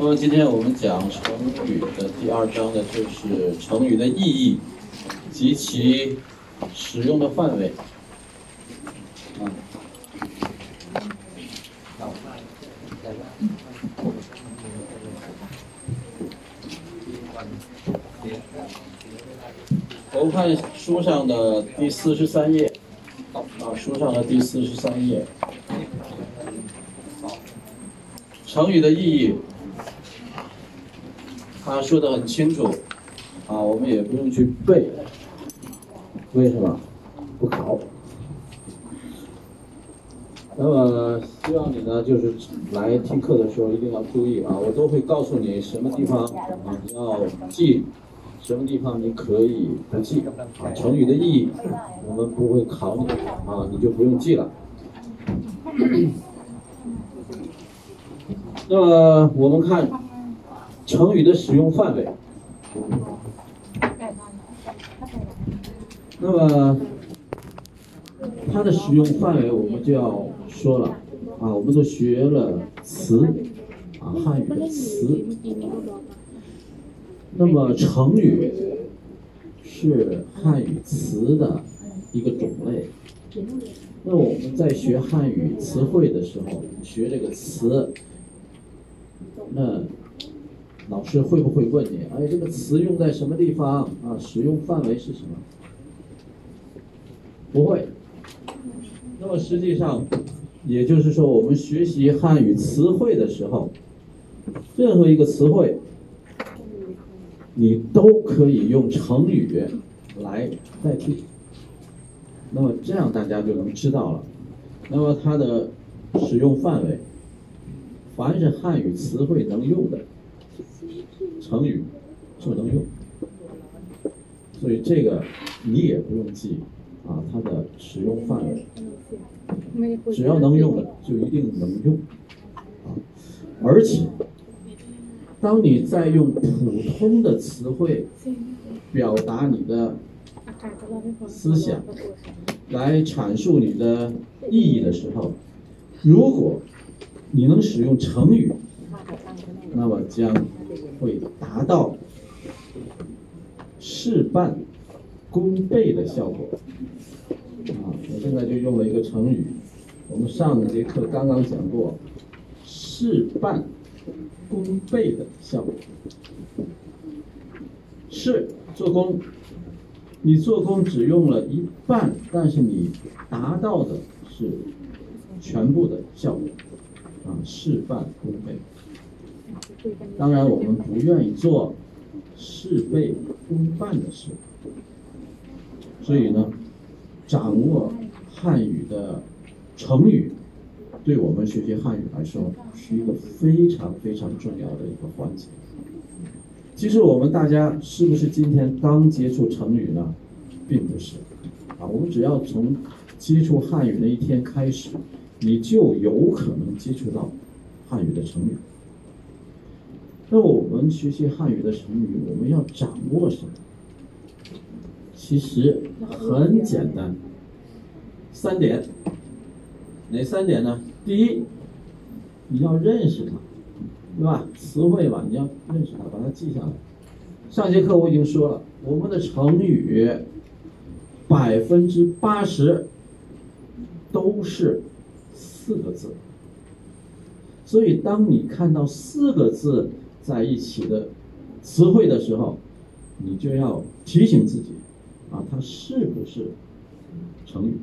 那么今天我们讲成语的第二章呢，就是成语的意义及其使用的范围。啊，我们看书上的第四十三页，啊，书上的第四十三页，成语的意义。他说的很清楚，啊，我们也不用去背，为什么？不考。那么希望你呢，就是来听课的时候一定要注意啊，我都会告诉你什么地方啊你要记，什么地方你可以不记啊。成语的意义我们不会考你啊，你就不用记了。那么我们看。成语的使用范围，那么它的使用范围我们就要说了啊，我们都学了词啊，汉语的词。那么成语是汉语词的一个种类。那我们在学汉语词汇的时候，学这个词，那。老师会不会问你？哎，这个词用在什么地方啊？使用范围是什么？不会。那么实际上，也就是说，我们学习汉语词汇的时候，任何一个词汇，你都可以用成语来代替。那么这样大家就能知道了。那么它的使用范围，凡是汉语词汇能用的。成语就能用，所以这个你也不用记啊，它的使用范围，只要能用的就一定能用啊。而且，当你在用普通的词汇表达你的思想，来阐述你的意义的时候，如果你能使用成语，那么将。会达到事半功倍的效果啊！我现在就用了一个成语，我们上节课刚刚讲过，事半功倍的效果。是做工，你做工只用了一半，但是你达到的是全部的效果啊！事半功倍。当然，我们不愿意做事倍功半的事，所以呢，掌握汉语的成语，对我们学习汉语来说是一个非常非常重要的一个环节。其实我们大家是不是今天刚接触成语呢？并不是，啊，我们只要从接触汉语那一天开始，你就有可能接触到汉语的成语。那我们学习汉语的成语，我们要掌握什么？其实很简单，三点。哪三点呢？第一，你要认识它，对吧？词汇吧，你要认识它，把它记下来。上节课我已经说了，我们的成语百分之八十都是四个字，所以当你看到四个字。在一起的词汇的时候，你就要提醒自己，啊，它是不是成语？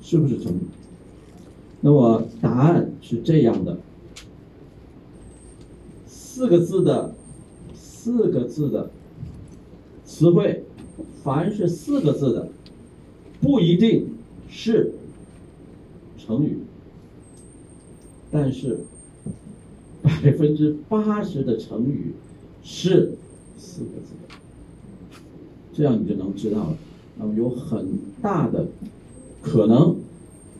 是不是成语？那么答案是这样的：四个字的，四个字的词汇，凡是四个字的，不一定是成语，但是。百分之八十的成语是四个字的，这样你就能知道了。那么有很大的可能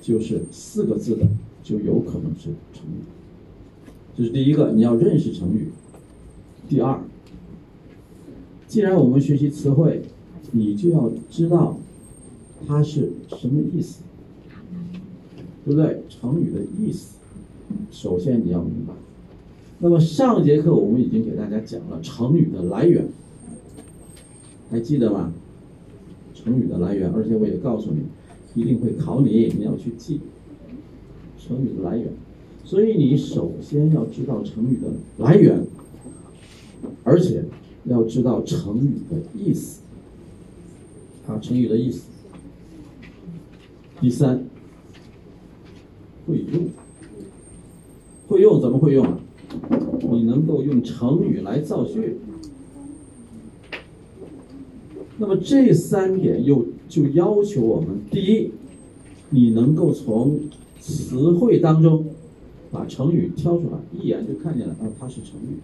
就是四个字的就有可能是成语。这是第一个，你要认识成语。第二，既然我们学习词汇，你就要知道它是什么意思，对不对？成语的意思，首先你要明白。那么上节课我们已经给大家讲了成语的来源，还记得吗？成语的来源，而且我也告诉你，一定会考你，你要去记成语的来源。所以你首先要知道成语的来源，而且要知道成语的意思。啊，成语的意思。第三，会用，会用怎么会用啊？你能够用成语来造句。那么这三点又就要求我们：第一，你能够从词汇当中把成语挑出来，一眼就看见了啊，它是成语；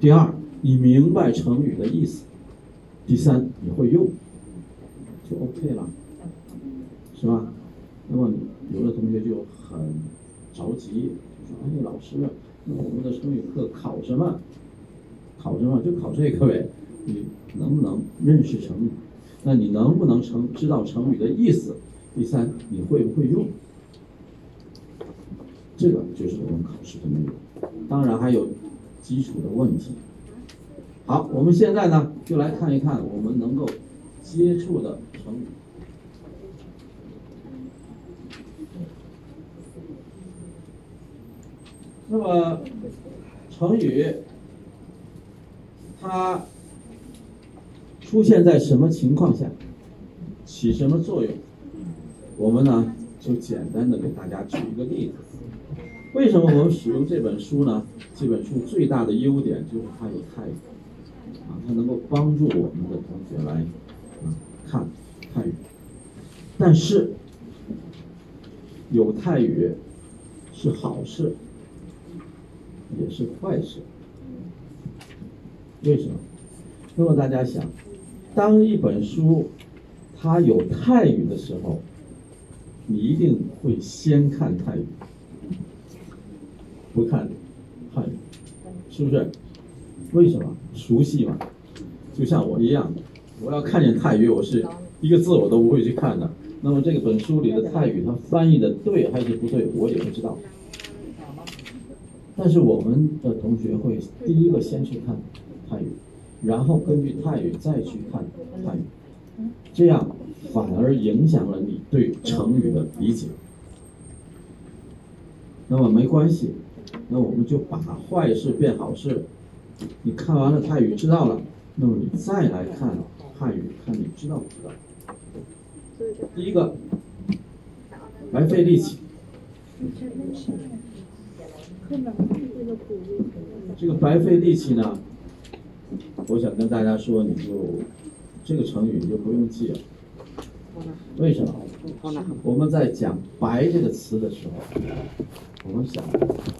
第二，你明白成语的意思；第三，你会用，就 OK 了，是吧？那么有的同学就很着急，就说：“哎，老师，那我们的成语课考什么？考什么？就考这个呗。”你能不能认识成语？那你能不能成知道成语的意思？第三，你会不会用？这个就是我们考试的内容。当然还有基础的问题。好，我们现在呢就来看一看我们能够接触的成语。那么成语它。出现在什么情况下，起什么作用？我们呢就简单的给大家举一个例子。为什么我们使用这本书呢？这本书最大的优点就是它有泰语，啊，它能够帮助我们的同学来啊看泰语。但是有泰语是好事，也是坏事。为什么？那么大家想。当一本书它有泰语的时候，你一定会先看泰语，不看汉语，是不是？为什么？熟悉嘛，就像我一样，我要看见泰语，我是一个字我都不会去看的。那么这本书里的泰语，它翻译的对还是不对，我也不知道。但是我们的同学会第一个先去看泰语。然后根据泰语再去看泰语，这样反而影响了你对成语的理解。那么没关系，那我们就把坏事变好事。你看完了泰语知道了，那么你再来看汉语，看你知道不知道。第一个，白费力气。这个白费力气呢？我想跟大家说，你就这个成语你就不用记了。为什么？我们在讲“白”这个词的时候，我们想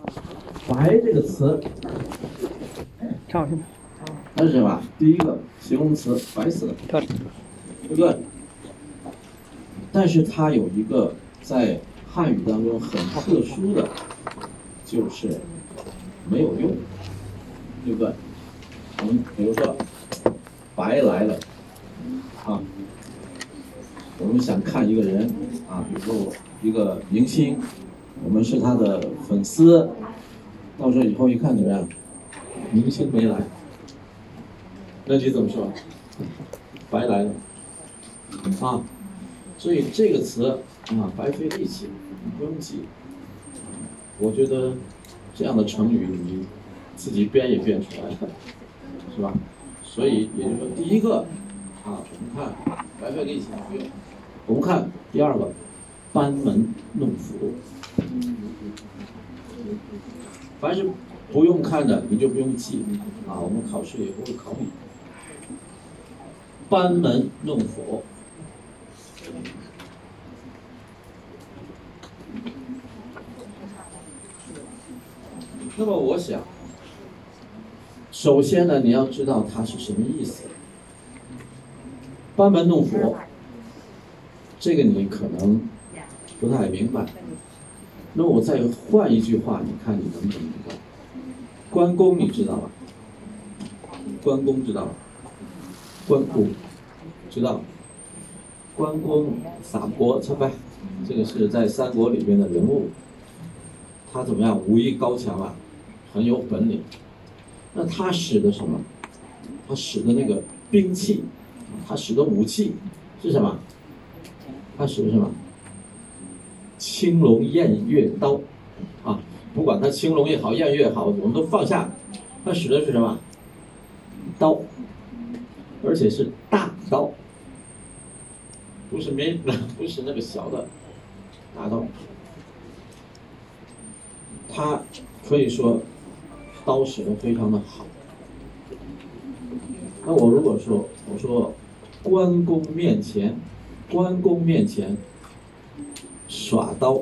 “白”这个词，它是什么？第一个形容词，白色，对不对？但是它有一个在汉语当中很特殊的，就是没有用，对不对？我们比如说，白来了，啊，我们想看一个人，啊，比如说一个明星，我们是他的粉丝，到时候以后一看怎么样？明星没来，那你怎么说？白来了，啊，所以这个词啊，白费力气，不用记。我觉得这样的成语你自己编也编出来了。是吧？所以也就是说，第一个啊，我们看白费力气不用。我们看第二个，班门弄斧。凡是不用看的，你就不用记啊。我们考试也不会考你。班门弄斧。那么我想。首先呢，你要知道它是什么意思。班门弄斧，这个你可能不太明白。那我再换一句话，你看你能不能明白？关公你知道吧？关公知道吧？关公知道。关公撒泼，这呗，这个是在三国里边的人物。他怎么样？武艺高强啊，很有本领。那他使的什么？他使的那个兵器，他使的武器是什么？他使的什么？青龙偃月刀，啊，不管他青龙也好，偃月也好，我们都放下。他使的是什么？刀，而且是大刀，不是没，不是那个小的大刀。他可以说刀使的非常的好。那我如果说，我说关公面前，关公面前耍刀，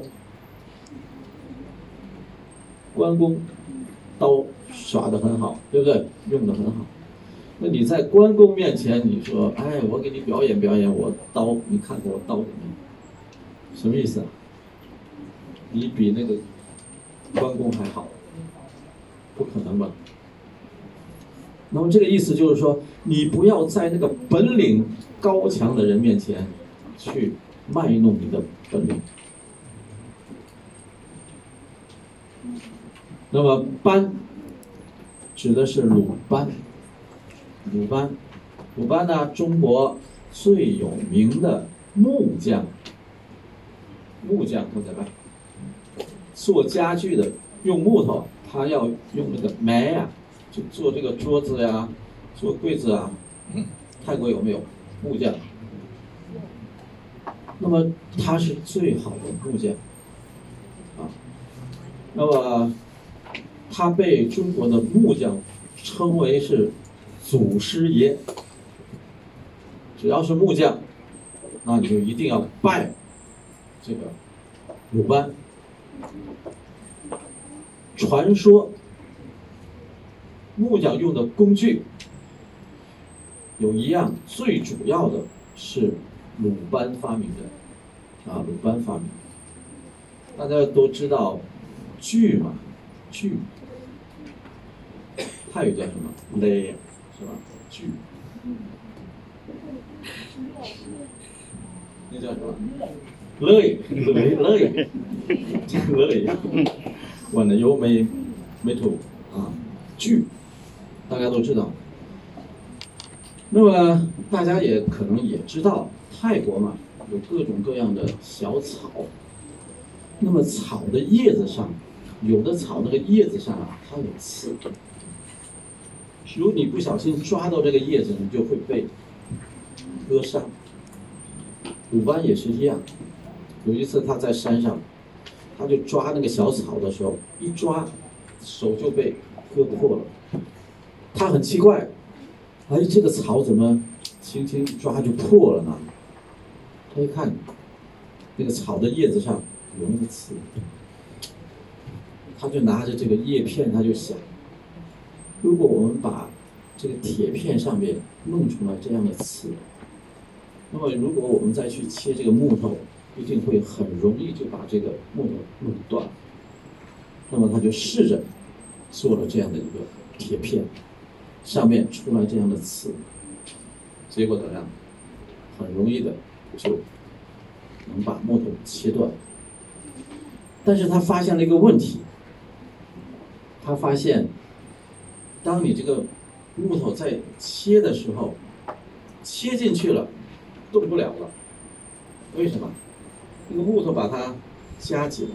关公刀耍的很好，对不对？用的很好。那你在关公面前，你说，哎，我给你表演表演，我刀，你看看我刀怎么样？什么意思啊？你比那个关公还好？不可能吧？那么这个意思就是说，你不要在那个本领高强的人面前去卖弄你的本领。那么班指的是鲁班，鲁班，鲁班呢，中国最有名的木匠，木匠他在办，做家具的用木头，他要用那个麦啊。做这个桌子呀，做柜子啊，泰国有没有木匠？那么他是最好的木匠，啊，那么他被中国的木匠称为是祖师爷。只要是木匠，那你就一定要拜这个鲁班。传说。木匠用的工具有一样最主要的是鲁班发明的，啊，鲁班发明。大家都知道锯嘛，锯，泰语叫什么？勒，是吧？锯，那叫什么？勒，勒，勒，勒，完了又没没土啊，锯。大家都知道，那么大家也可能也知道，泰国嘛有各种各样的小草。那么草的叶子上，有的草那个叶子上啊，它有刺。如果你不小心抓到这个叶子，你就会被割伤。鲁班也是一样，有一次他在山上，他就抓那个小草的时候，一抓，手就被割破了。他很奇怪，哎，这个草怎么轻轻一抓就破了呢？他一看，那个草的叶子上有那个刺，他就拿着这个叶片，他就想，如果我们把这个铁片上面弄出来这样的刺，那么如果我们再去切这个木头，一定会很容易就把这个木头弄断。那么他就试着做了这样的一个铁片。上面出来这样的刺，结果怎么样？很容易的就能把木头切断。但是他发现了一个问题，他发现，当你这个木头在切的时候，切进去了，动不了了。为什么？那个木头把它夹紧了。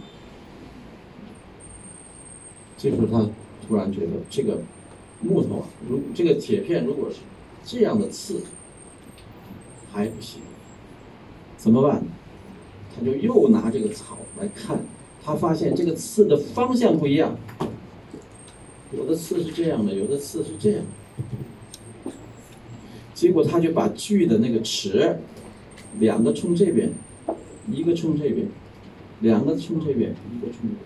这时候他突然觉得这个。木头啊，如这个铁片如果是这样的刺还不行，怎么办？他就又拿这个草来看，他发现这个刺的方向不一样，有的刺是这样的，有的刺是这样。结果他就把锯的那个齿，两个冲这边，一个冲这边，两个冲这边，一个冲这边。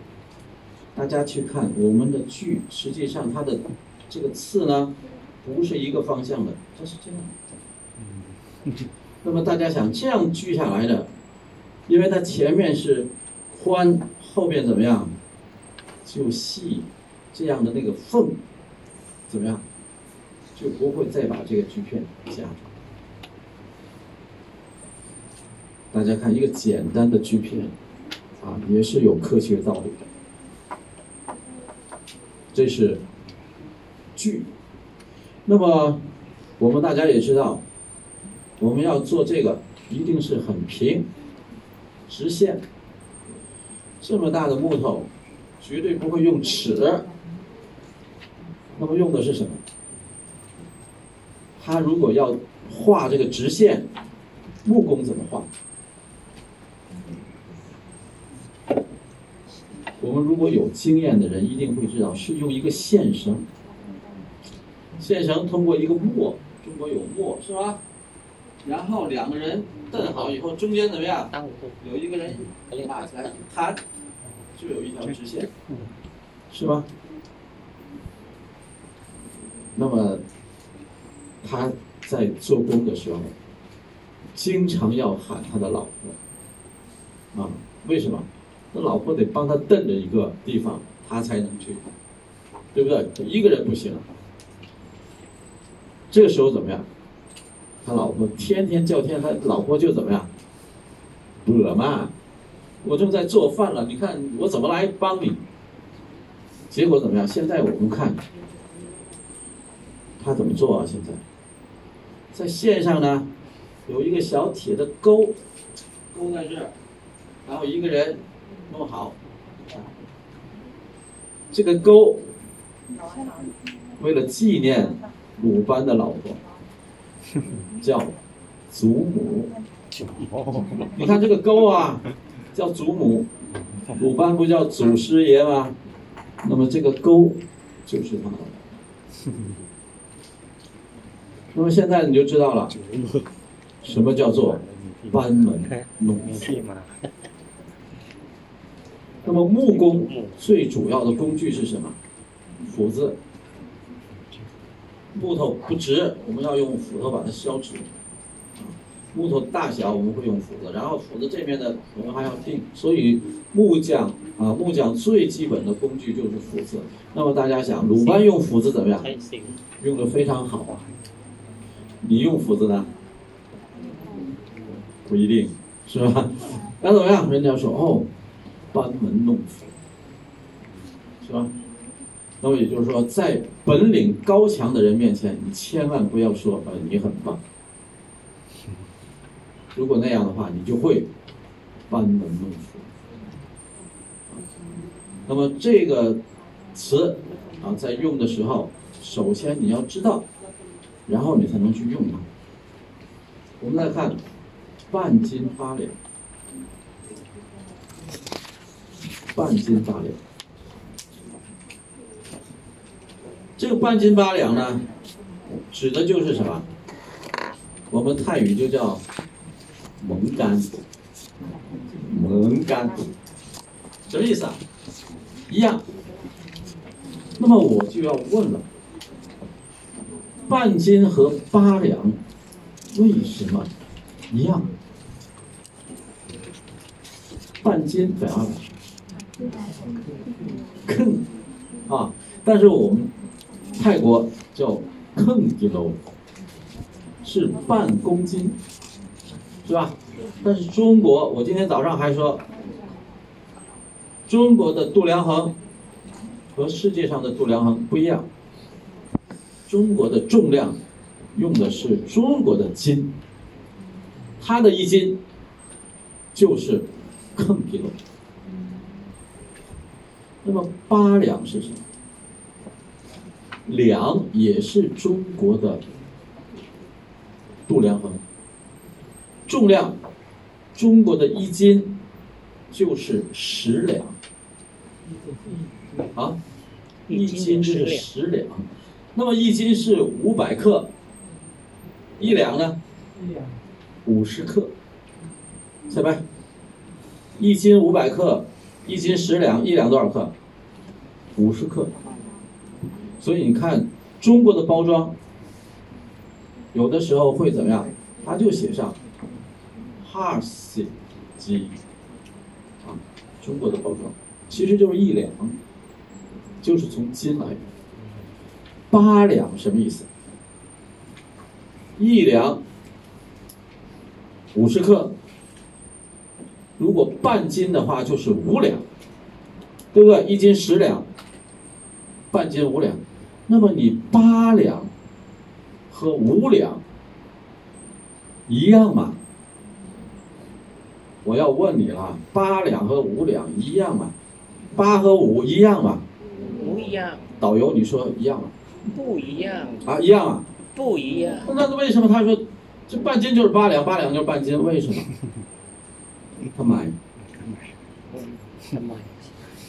大家去看我们的锯，实际上它的。这个刺呢，不是一个方向的，它是这样。那么大家想，这样锯下来的，因为它前面是宽，后边怎么样，就细，这样的那个缝，怎么样，就不会再把这个锯片夹住。大家看一个简单的锯片，啊，也是有科学道理的。这是锯。那么我们大家也知道，我们要做这个一定是很平、直线。这么大的木头，绝对不会用尺。那么用的是什么？他如果要画这个直线，木工怎么画？我们如果有经验的人一定会知道，是用一个线绳。线绳通过一个磨，中国有磨是吧？然后两个人蹬好以后，中间怎么样？有一个人拉起来一弹，就有一条直线，是吧？那么他在做工的时候，经常要喊他的老婆，啊，为什么？他老婆得帮他蹬着一个地方，他才能去，对不对？一个人不行。这时候怎么样？他老婆天天叫天，他老婆就怎么样？惹嘛，我正在做饭了，你看我怎么来帮你？结果怎么样？现在我们看。他怎么做啊？现在，在线上呢，有一个小铁的钩，钩在这儿，然后一个人那么好，这个钩，为了纪念鲁班的老婆，叫祖母。你看这个钩啊，叫祖母，鲁班不叫祖师爷吗？那么这个钩就是他的。那么现在你就知道了，什么叫做班门弄斧。那么木工最主要的工具是什么？斧子。木头不直，我们要用斧头把它削直。木头大小我们会用斧子，然后斧子这边的我们还要定。所以木匠啊，木匠最基本的工具就是斧子。那么大家想，鲁班用斧子怎么样？用的非常好啊。你用斧子呢？不一定，是吧？那怎么样？人家说哦，班门弄斧，是吧？那么也就是说，在本领高强的人面前，你千万不要说呃你很棒。如果那样的话，你就会班门弄斧。那么这个词啊，在用的时候，首先你要知道。然后你才能去用它。我们来看半斤八两，半斤八两。这个半斤八两呢，指的就是什么？我们泰语就叫蒙干，蒙干，什么意思啊？一样。那么我就要问了。半斤和八两为什么一样？半斤百二坑啊，但是我们泰国叫坑几楼是半公斤，是吧？但是中国，我今天早上还说，中国的度量衡和世界上的度量衡不一样。中国的重量用的是中国的斤，它的一斤就是克几罗。那么八两是什么？两也是中国的度量衡，重量，中国的一斤就是十两，啊，一斤是十两。那么一斤是五百克，一两呢？五十克，下边，一斤五百克，一斤十两，一两多少克？五十克。所以你看中国的包装，有的时候会怎么样？它就写上 h a r s 斤，啊，中国的包装其实就是一两，就是从斤来。八两什么意思？一两五十克，如果半斤的话就是五两，对不对？一斤十两，半斤五两，那么你八两和五两一样吗？我要问你了，八两和五两一样吗？八和五一样吗？不一样，导游，你说一样吗？不一样，啊，一样啊。不一样。那为什么他说这半斤就是八两，八两就是半斤？为什么？他买，他买，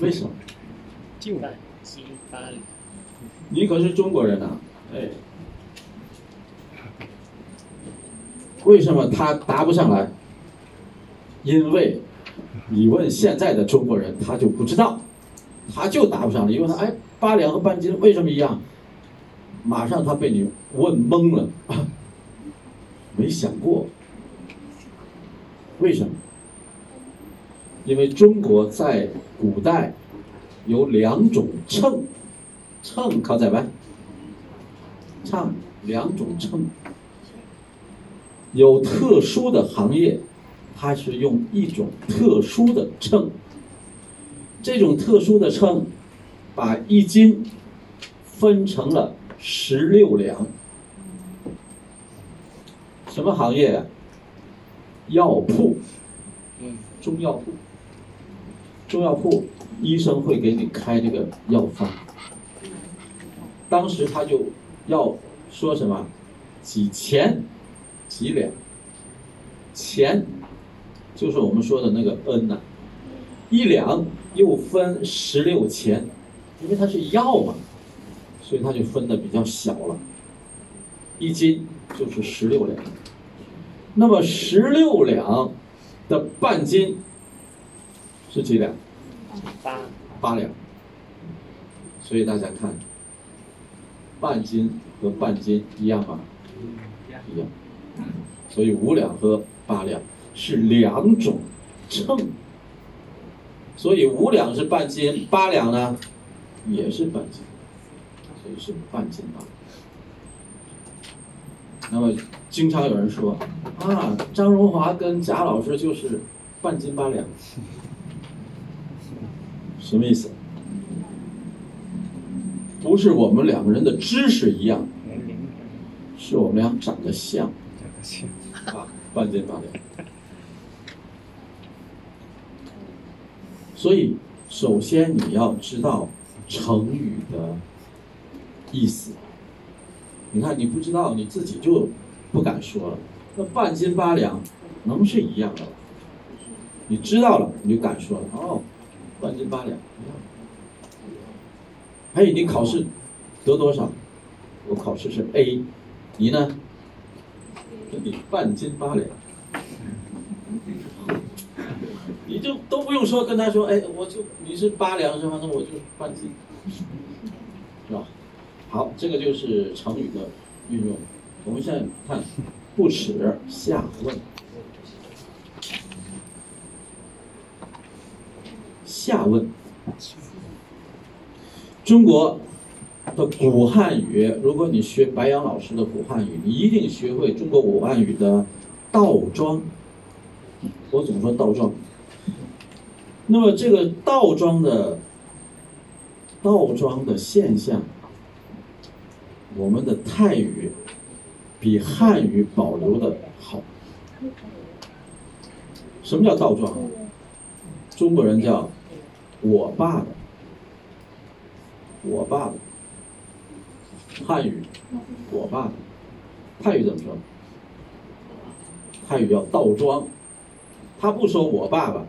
为什么？就半斤八两。你可是中国人呐，哎，为什么他答不上来？因为你问现在的中国人，他就不知道，他就答不上来。因为他哎，八两和半斤为什么一样？马上他被你问懵了，没想过，为什么？因为中国在古代有两种秤，秤考在外，秤两种秤，有特殊的行业。它是用一种特殊的秤，这种特殊的秤，把一斤分成了十六两。什么行业呀？药铺，中药铺，中药铺，医生会给你开这个药方。当时他就要说什么？几钱？几两？钱。就是我们说的那个 n 呐，一两又分十六钱，因为它是药嘛，所以它就分的比较小了。一斤就是十六两，那么十六两的半斤是几两？八八两。所以大家看，半斤和半斤一样吗？一样。所以五两和八两。是两种秤，所以五两是半斤，八两呢也是半斤，所以是半斤八。那么经常有人说啊，张荣华跟贾老师就是半斤八两，什么意思？不是我们两个人的知识一样，是我们俩长得像，啊，半斤八两。所以，首先你要知道成语的意思。你看，你不知道，你自己就不敢说了。那半斤八两能是一样的吗？你知道了，你就敢说了。哦，半斤八两一样。哎，你考试得多少？我考试是 A，你呢？你半斤八两。你就都不用说，跟他说，哎，我就你是八两是吧？那我就半斤，是吧？好，这个就是成语的运用。我们现在看“不耻下问”，下问。中国的古汉语，如果你学白杨老师的古汉语，你一定学会中国古汉语的倒装。我总说倒装。那么这个倒装的倒装的现象，我们的泰语比汉语保留的好。什么叫倒装？中国人叫“我爸爸”，我爸爸。汉语“我爸爸”，泰语怎么说？泰语叫倒装，他不说“我爸爸”。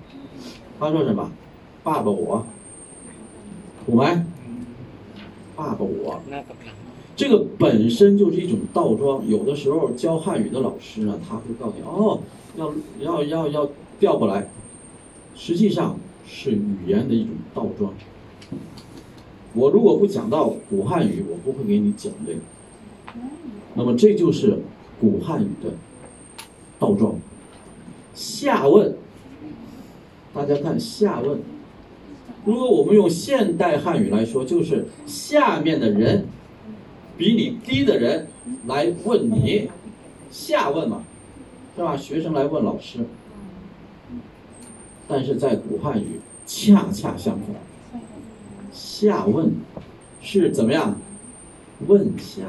他说什么？爸爸我，我们。爸爸我，这个本身就是一种倒装。有的时候教汉语的老师呢，他会告诉你，哦，要要要要调过来，实际上是语言的一种倒装。我如果不讲到古汉语，我不会给你讲这个。那么这就是古汉语的倒装。下问。大家看下问，如果我们用现代汉语来说，就是下面的人比你低的人来问你，下问嘛，是吧？学生来问老师，但是在古汉语恰恰相反，下问是怎么样？问下。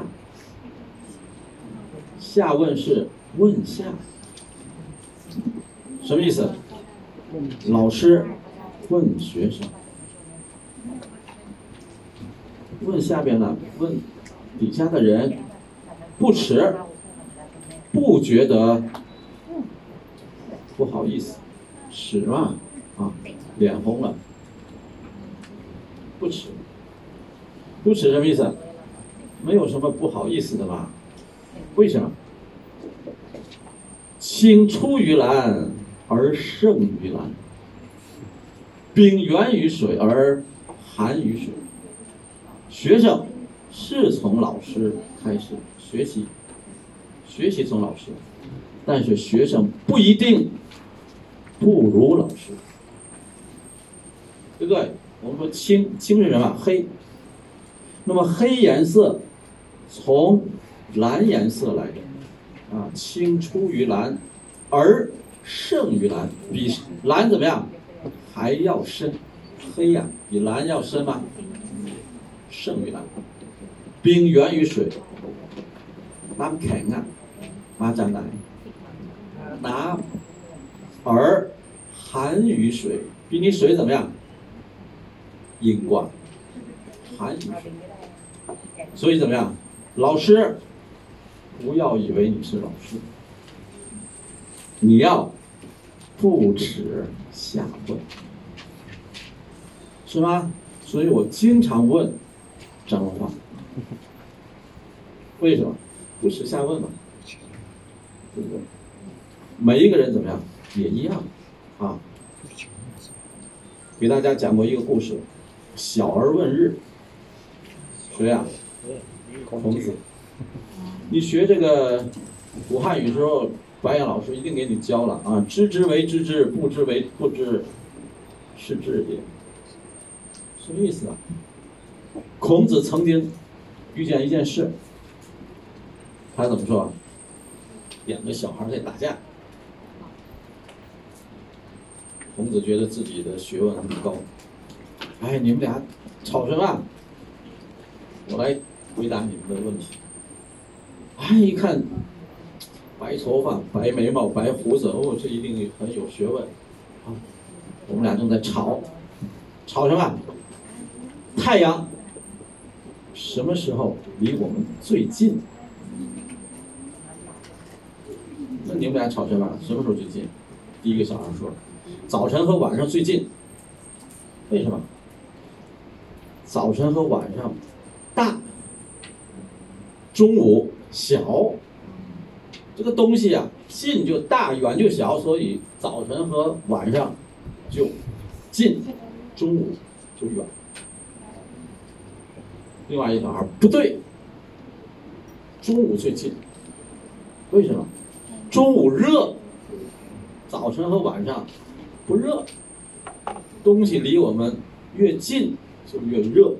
下问是问下，什么意思？老师问学生，问下边呢？问底下的人，不耻，不觉得不好意思，耻嘛啊，脸红了，不耻，不耻什么意思？没有什么不好意思的吧？为什么？青出于蓝而胜于蓝，冰源于水而寒于水。学生是从老师开始学习，学习从老师，但是学生不一定不如老师，对不对？我们说青，青是什么？黑。那么黑颜色从蓝颜色来的。啊，青出于蓝，而胜于蓝，比蓝怎么样？还要深，黑呀，比蓝要深吗？胜于蓝。冰源于水，拿肯啊，拿粘奶，拿而寒于水，比你水怎么样？硬挂，寒于水。所以怎么样？老师。不要以为你是老师，你要不耻下问，是吗？所以我经常问张文化，为什么不耻下问嘛？对不对？每一个人怎么样也一样啊。给大家讲过一个故事，小儿问日，谁呀？孔子。你学这个古汉语时候，白岩老师一定给你教了啊！知之为知之，不知为不知，是知也。什么意思啊？孔子曾经遇见一件事，他怎么说？两个小孩在打架，孔子觉得自己的学问很高，哎，你们俩吵什么？我来回答你们的问题。哎，一看，白头发、白眉毛、白胡子，哦，这一定很有学问。啊，我们俩正在吵，吵什么？太阳什么时候离我们最近？那你们俩吵什么？什么时候最近？第一个小孩说：早晨和晚上最近。为什么？早晨和晚上大，中午。小，这个东西啊，近就大，远就小，所以早晨和晚上就近，中午就远。另外一个小孩不对，中午最近，为什么？中午热，早晨和晚上不热，东西离我们越近就越热，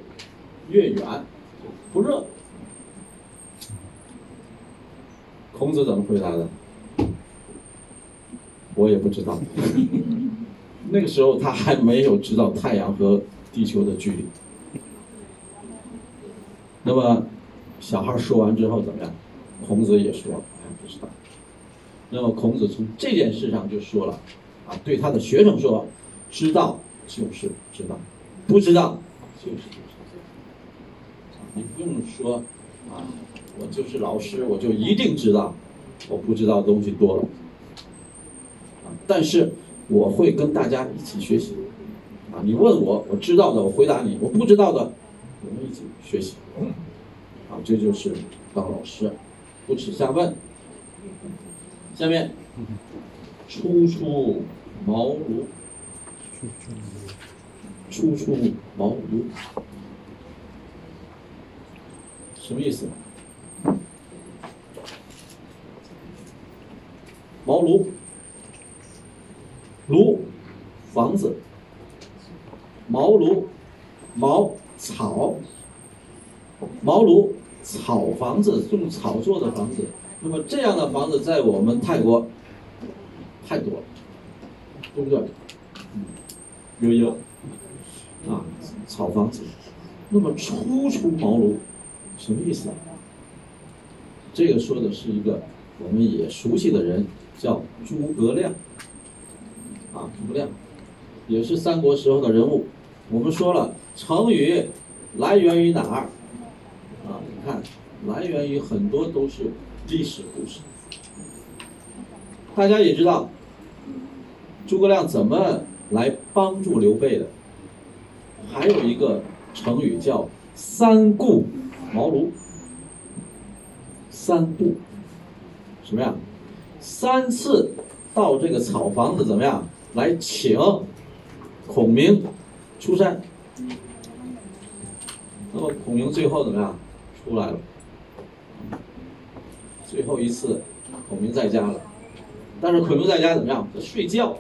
越远就不热。孔子怎么回答的？我也不知道。那个时候他还没有知道太阳和地球的距离。那么，小孩说完之后怎么样？孔子也说：“哎，不知道。”那么孔子从这件事上就说了：“对他的学生说，知道就是知道，不知道就是不知道。你不用说啊。”我就是老师，我就一定知道，我不知道东西多了，啊！但是我会跟大家一起学习，啊！你问我，我知道的我回答你，我不知道的，我们一起学习，啊！这就是当老师，不耻下问。下面，初出茅庐，初出茅庐，什么意思？茅庐，庐，房子，茅庐，茅草，茅庐草房子，用草做的房子。那么这样的房子在我们泰国太多了，对不对？悠悠啊，草房子，那么初出茅庐什么意思啊？这个说的是一个我们也熟悉的人，叫诸葛亮。啊，诸葛亮也是三国时候的人物。我们说了，成语来源于哪儿？啊，你看，来源于很多都是历史故事。大家也知道，诸葛亮怎么来帮助刘备的？还有一个成语叫“三顾茅庐”。三顾，什么呀？三次到这个草房子怎么样？来请孔明出山。那么孔明最后怎么样？出来了。最后一次，孔明在家了。但是孔明在家怎么样？在睡觉。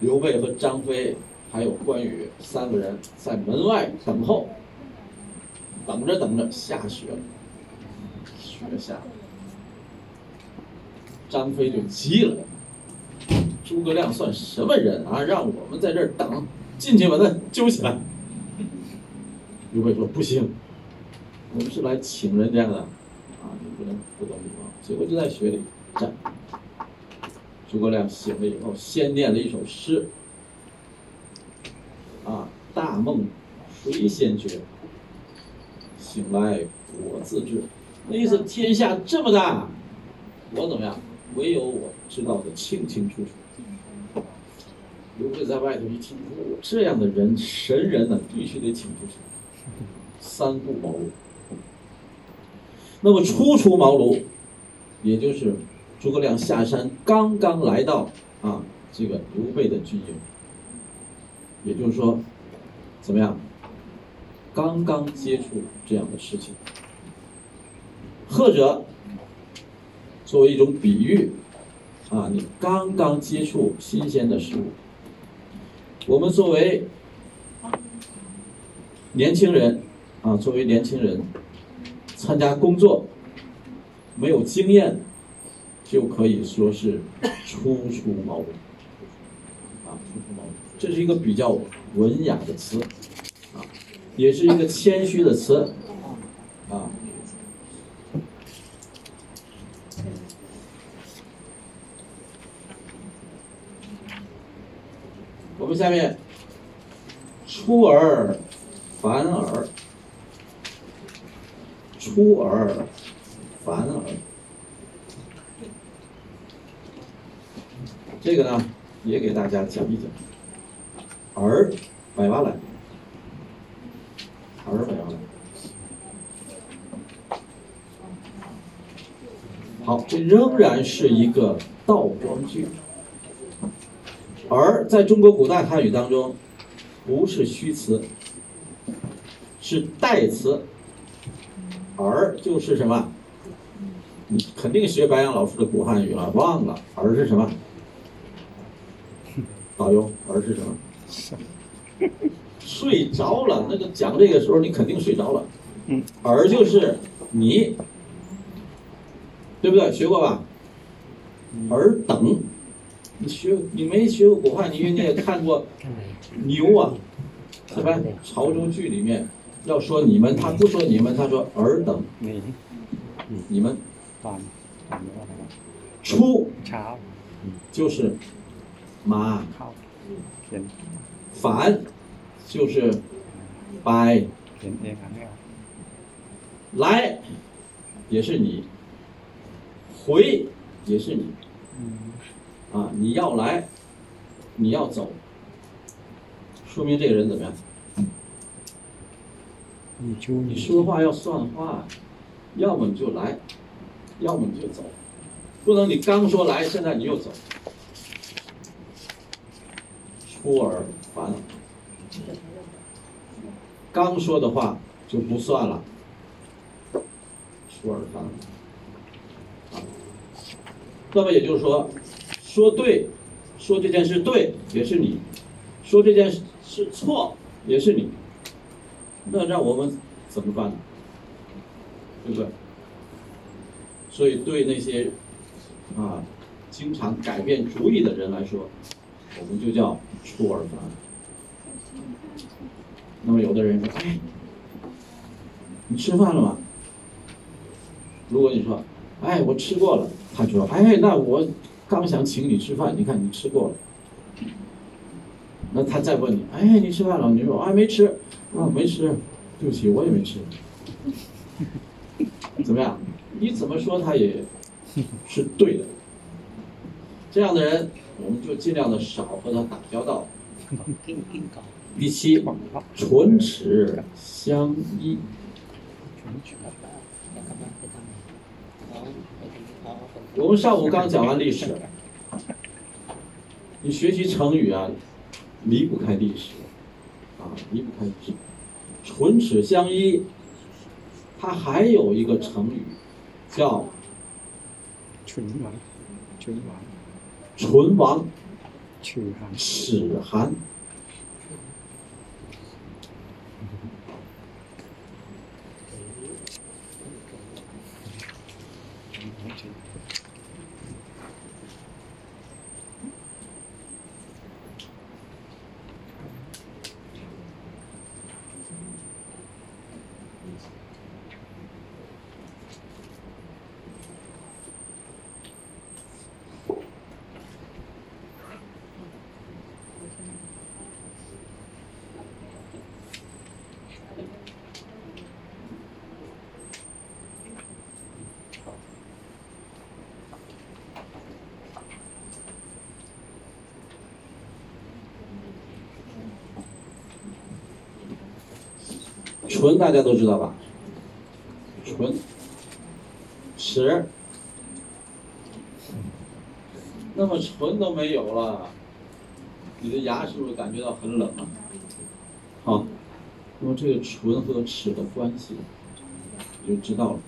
刘备和张飞还有关羽三个人在门外等候，等着等着下雪了，雪下了，张飞就急了。诸葛亮算什么人啊？让我们在这儿等，进去把他揪起来。刘备说不行，我们是来请人家的，啊，你不能不懂礼貌。结果就在雪里站。诸葛亮醒了以后，先念了一首诗，啊，大梦谁先觉？醒来我自知。那意思天下这么大，我怎么样？唯有我知道的清清楚楚。刘备在外头一听，哦，这样的人神人呢，必须得请出去。三顾茅庐。那么初出茅庐，也就是诸葛亮下山刚刚来到啊这个刘备的军营，也就是说，怎么样？刚刚接触这样的事情，或者作为一种比喻，啊，你刚刚接触新鲜的事物。我们作为年轻人，啊，作为年轻人参加工作，没有经验，就可以说是初出茅庐，啊，初出茅庐，这是一个比较文雅的词，啊，也是一个谦虚的词，啊。我们下面，出尔反尔，出尔反尔，这个呢也给大家讲一讲。而，摆完了，而摆完了。好，这仍然是一个倒装句。而在中国古代汉语当中，不是虚词，是代词。而就是什么？你肯定学白杨老师的古汉语了，忘了而是什么？导游，而是什么？睡着了。那个讲这个时候，你肯定睡着了。嗯。而就是你，对不对？学过吧？尔等。你学你没学过古汉，你你也看过牛啊，是吧？潮州剧里面要说你们，他不说你们，他说尔等，你们出就是马，反就是白，来也是你，回也是你。啊，你要来，你要走，说明这个人怎么样？你就你说话要算话，要么你就来，要么你就走，不能你刚说来，现在你又走，出尔反尔，刚说的话就不算了，出尔反尔。啊，那么也就是说。说对，说这件事对也是你，说这件事是错也是你，那让我们怎么办呢？对不对？所以对那些啊经常改变主意的人来说，我们就叫出尔反尔。那么有的人说，哎，你吃饭了吗？如果你说，哎，我吃过了，他说，哎，那我刚想请你吃饭，你看你吃过了。那他再问你，哎，你吃饭了？你说，哎，没吃，啊，没吃，对不起，我也没吃。怎么样？你怎么说他也是对的。这样的人，我们就尽量的少和他打交道。第七，唇齿相依。我们上午刚讲完历史，你学习成语啊，离不开历史，啊，离不开历史。唇齿相依，它还有一个成语，叫唇亡，唇亡，唇亡，齿寒，唇大家都知道吧？唇、齿，那么唇都没有了，你的牙是不是感觉到很冷啊？好，那么这个唇和齿的关系你就知道了。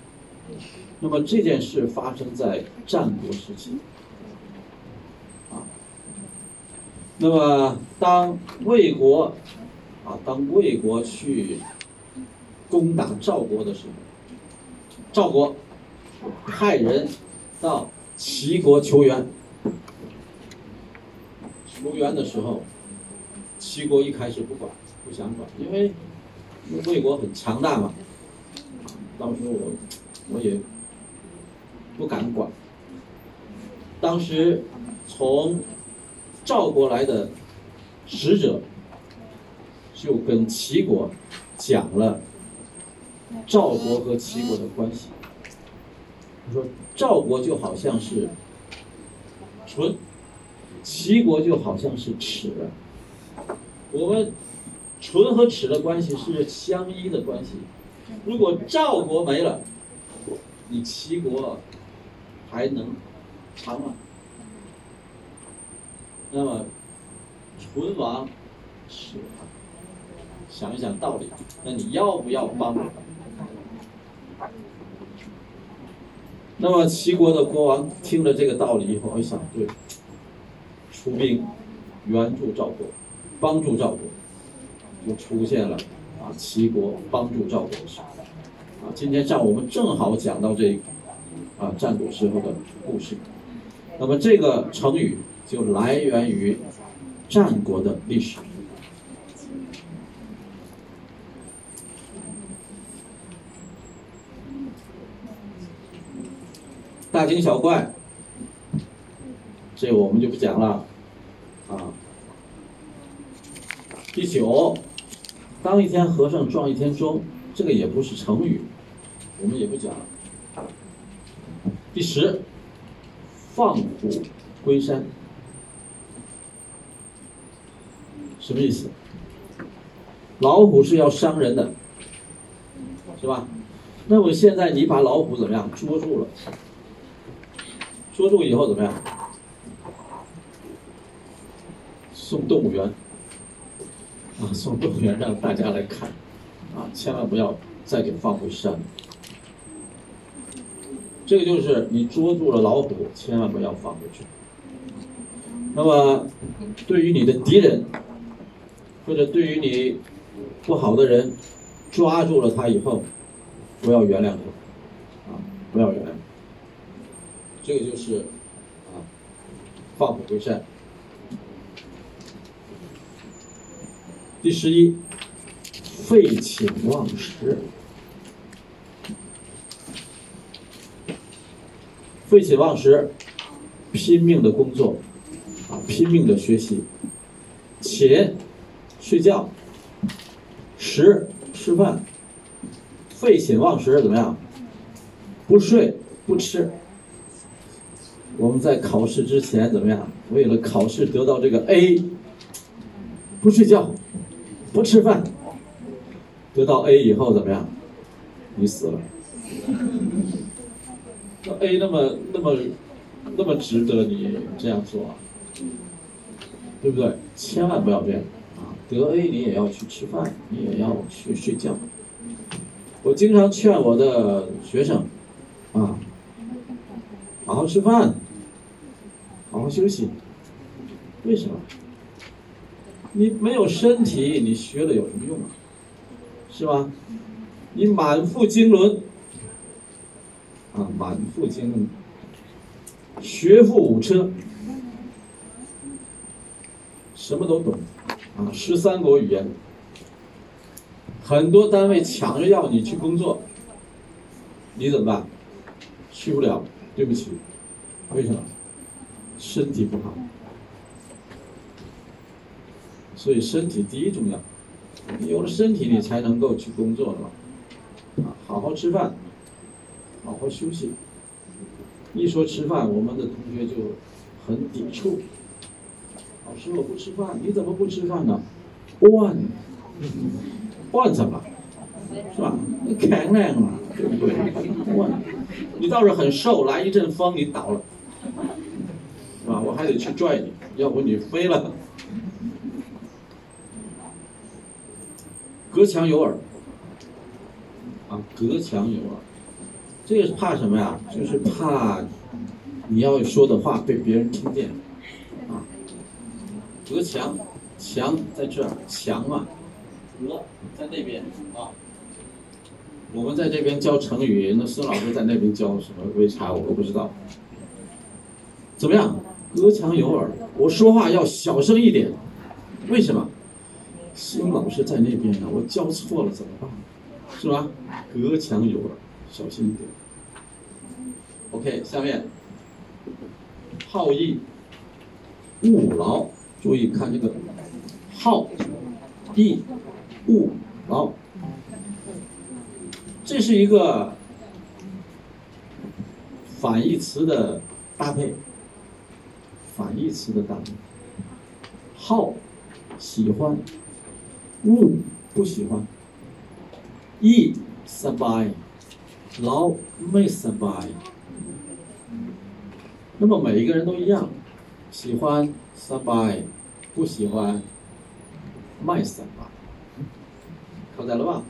那么这件事发生在战国时期，啊，那么当魏国啊，当魏国去。攻打赵国的时候，赵国派人到齐国求援。求援的时候，齐国一开始不管，不想管，因为魏国很强大嘛。当时我我也不敢管。当时从赵国来的使者就跟齐国讲了。赵国和齐国的关系，他说赵国就好像是唇，齐国就好像是齿。我们唇和齿的关系是相依的关系。如果赵国没了，你齐国还能长吗？那么唇亡齿寒，想一想道理，那你要不要帮？那么齐国的国王听了这个道理以后，一想，对，出兵援助赵国，帮助赵国，就出现了啊，齐国帮助赵国的事。啊，今天上午我们正好讲到这啊战国时候的故事。那么这个成语就来源于战国的历史。大惊小怪，这我们就不讲了，啊。第九，当一天和尚撞一天钟，这个也不是成语，我们也不讲。第十，放虎归山，什么意思？老虎是要伤人的，是吧？那么现在你把老虎怎么样捉住了？捉住以后怎么样？送动物园，啊，送动物园让大家来看，啊，千万不要再给放回山。这个就是你捉住了老虎，千万不要放回去。那么，对于你的敌人，或者对于你不好的人，抓住了他以后，不要原谅他，啊，不要原谅。这个就是啊，放虎归山。第十一，废寝忘食。废寝忘食，拼命的工作，啊，拼命的学习。寝，睡觉。食，吃饭。废寝忘食怎么样？不睡不吃。我们在考试之前怎么样？为了考试得到这个 A，不睡觉，不吃饭，得到 A 以后怎么样？你死了。那 A 那么那么那么值得你这样做？对不对？千万不要这样啊！得 A 你也要去吃饭，你也要去睡觉。我经常劝我的学生啊，好好吃饭，好好休息。为什么？你没有身体，你学了有什么用啊？是吧？你满腹经纶。啊，满腹经纶，学富五车，什么都懂，啊，十三国语言，很多单位抢着要你去工作，你怎么办？去不了，对不起，为什么？身体不好，所以身体第一重要，有了身体，你才能够去工作的嘛，啊，好好吃饭。好好休息。一说吃饭，我们的同学就很抵触。老师，我不吃饭，你怎么不吃饭呢？惯，惯什么？是吧？你扛两嘛，对不对？惯。你倒是很瘦，来一阵风你倒了，还得去拽你，要不你飞了。隔墙有耳，啊，隔墙有耳。这个是怕什么呀？就是怕你要说的话被别人听见，啊，隔墙，墙在这儿，墙嘛，隔在那边啊。我们在这边教成语，那孙老师在那边教什么？为啥我都不知道。怎么样？隔墙有耳，我说话要小声一点。为什么？新老师在那边呢，我教错了怎么办？是吧？隔墙有耳，小心一点。OK，下面好逸恶劳，注意看这个好逸恶劳，这是一个反义词的搭配，反义词的搭配，好喜欢，恶不喜欢，逸 s a 劳没 s a 那么每一个人都一样，喜欢 survive，不喜欢 my survive，考在了吧？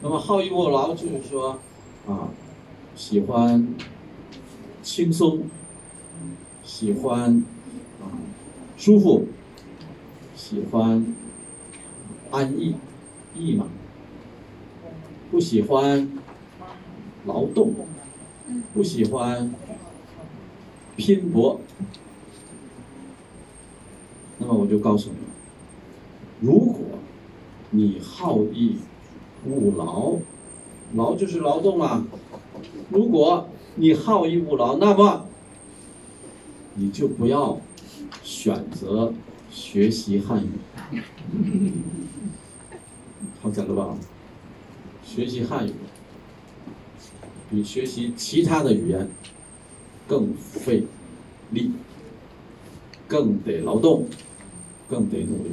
那么好逸恶劳就是说，啊，喜欢轻松，喜欢啊舒服，喜欢安逸，逸嘛，不喜欢劳动，不喜欢。拼搏，那么我就告诉你，如果你好逸恶劳，劳就是劳动嘛。如果你好逸恶劳，那么你就不要选择学习汉语，好讲了吧？学习汉语比学习其他的语言。更费力，更得劳动，更得努力。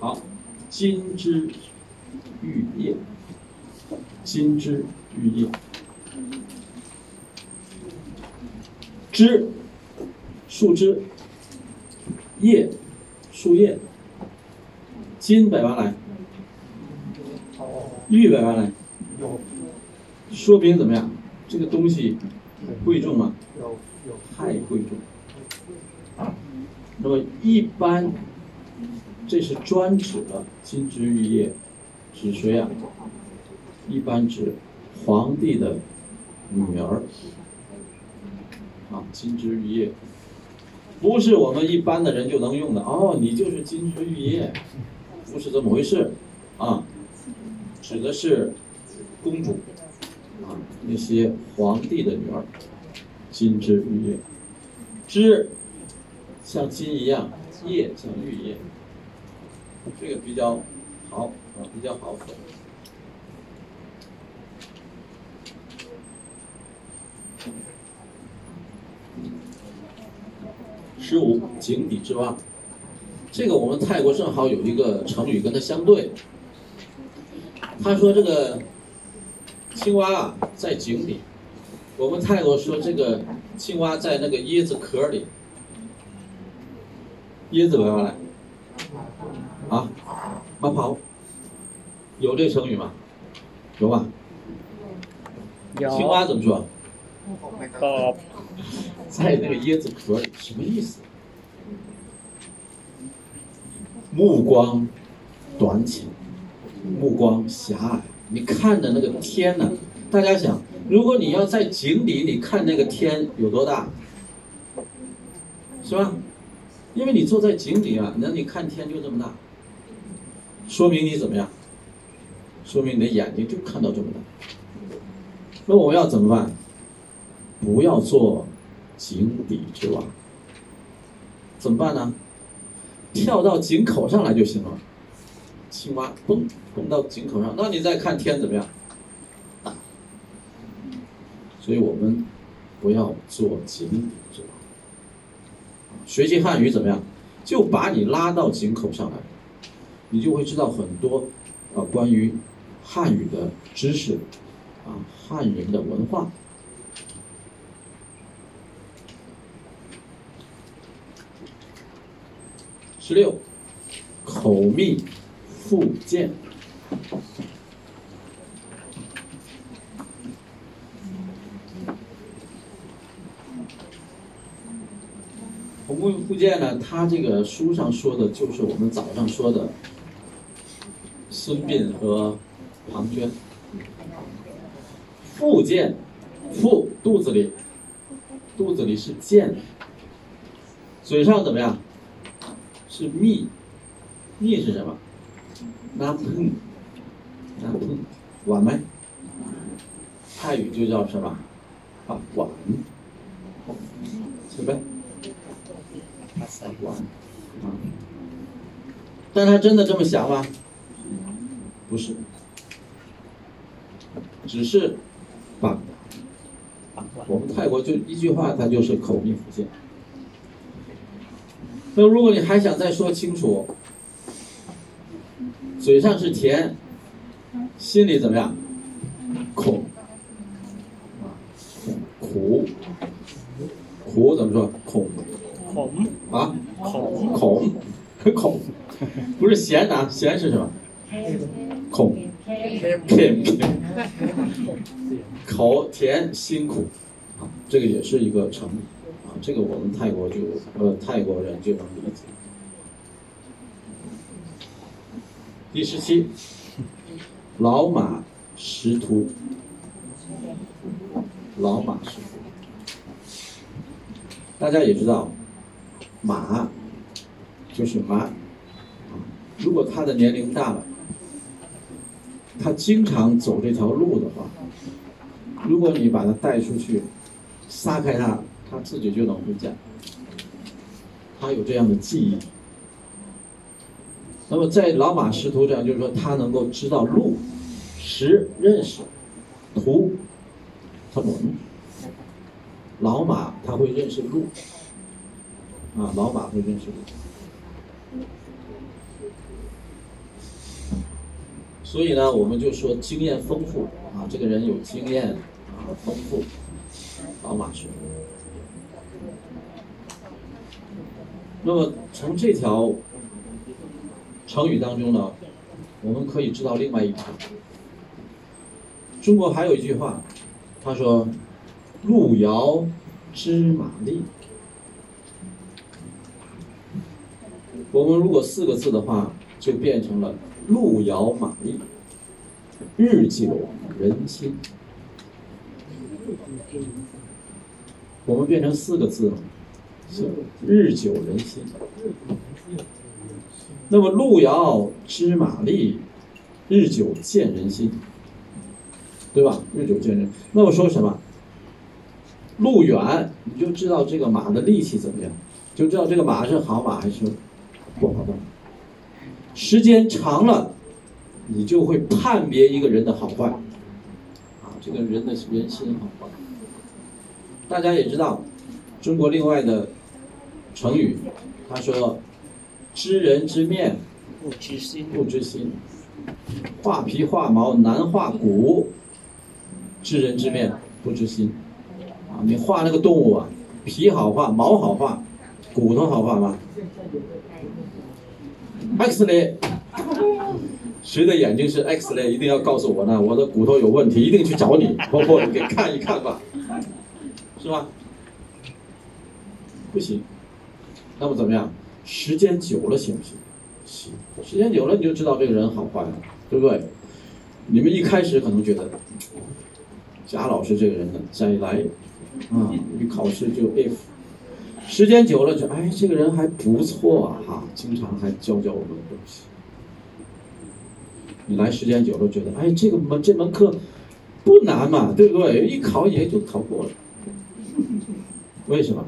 好，金枝玉叶，金枝玉叶，枝，树枝，叶，树叶，金百万来，玉百万来。说明怎么样？这个东西贵重吗？太贵重。那么一般，这是专指的金枝玉叶，指谁啊？一般指皇帝的女儿。啊，金枝玉叶，不是我们一般的人就能用的。哦，你就是金枝玉叶，不是这么回事，啊，指的是公主，啊，那些皇帝的女儿，金枝玉叶，枝像金一样，叶像玉叶，这个比较好啊，比较好。十五，井底之蛙，这个我们泰国正好有一个成语跟它相对。他说这个青蛙啊在井底，我们泰国说这个青蛙在那个椰子壳里。椰子玩来，啊，马跑，有这成语吗？有吧？有青蛙怎么说？在那个椰子壳里，什么意思？目光短浅，目光狭隘。你看的那个天呢？大家想，如果你要在井底，你看那个天有多大？是吧？因为你坐在井底啊，那你看天就这么大，说明你怎么样？说明你的眼睛就看到这么大。那我要怎么办？不要做井底之蛙。怎么办呢？跳到井口上来就行了。青蛙蹦蹦到井口上，那你再看天怎么样？大。所以我们不要做井底之蛙。学习汉语怎么样？就把你拉到井口上来，你就会知道很多啊关于汉语的知识，啊汉人的文化。十六，口蜜腹剑。口蜜腹剑呢，他这个书上说的就是我们早上说的孙膑和庞涓。腹剑，腹肚子里，肚子里是剑，嘴上怎么样？是密，密是什么？那他，那他，我们，泰语就叫什么？啊，我们。但他真的这么想吗？不是。只是，把，我们泰国就一句话，他就是口蜜腹剑。那如果你还想再说清楚，嘴上是甜，心里怎么样？苦，苦，苦怎么说？恐，恐。啊，恐。恐。恐，不是咸的、啊，咸是什么？恐，甜，口甜心苦，啊，这个也是一个成语。这个我们泰国就呃泰国人就能理解。第十七，老马识途，老马识途，大家也知道，马就是马，如果他的年龄大了，他经常走这条路的话，如果你把他带出去，撒开他，他自己就能回家。他有这样的记忆。那么在老马识途这样，就是说他能够知道路，识认识，途他懂。老马他会认识路，啊，老马会认识路。所以呢，我们就说经验丰富啊，这个人有经验啊，丰富，老马识途。那么从这条成语当中呢，我们可以知道另外一条。中国还有一句话，他说：“路遥知马力。”我们如果四个字的话，就变成了“路遥马力，日久人心”。我们变成四个字了，是日久人心。那么路遥知马力，日久见人心，对吧？日久见人。那么说什么？路远你就知道这个马的力气怎么样，就知道这个马是好马还是不好的马。时间长了，你就会判别一个人的好坏，啊，这个人的人心好坏。大家也知道，中国另外的成语，他说“知人知面不知心，不知心”，画皮画毛难画骨，知人知面不知心。啊，你画那个动物啊，皮好画，毛好画，骨头好画吗？X 类，谁的眼睛是 X 类？一定要告诉我呢，我的骨头有问题，一定去找你，婆婆，你给看一看吧，是吧？不行，那么怎么样？时间久了行不行？行，时间久了你就知道这个人好坏了，对不对？你们一开始可能觉得贾老师这个人呢，再来啊，一考试就 if，时间久了就哎，这个人还不错啊，哈，经常还教教我们东西。你来时间久了，觉得哎，这个门这门课不难嘛，对不对？一考也就考过了。为什么？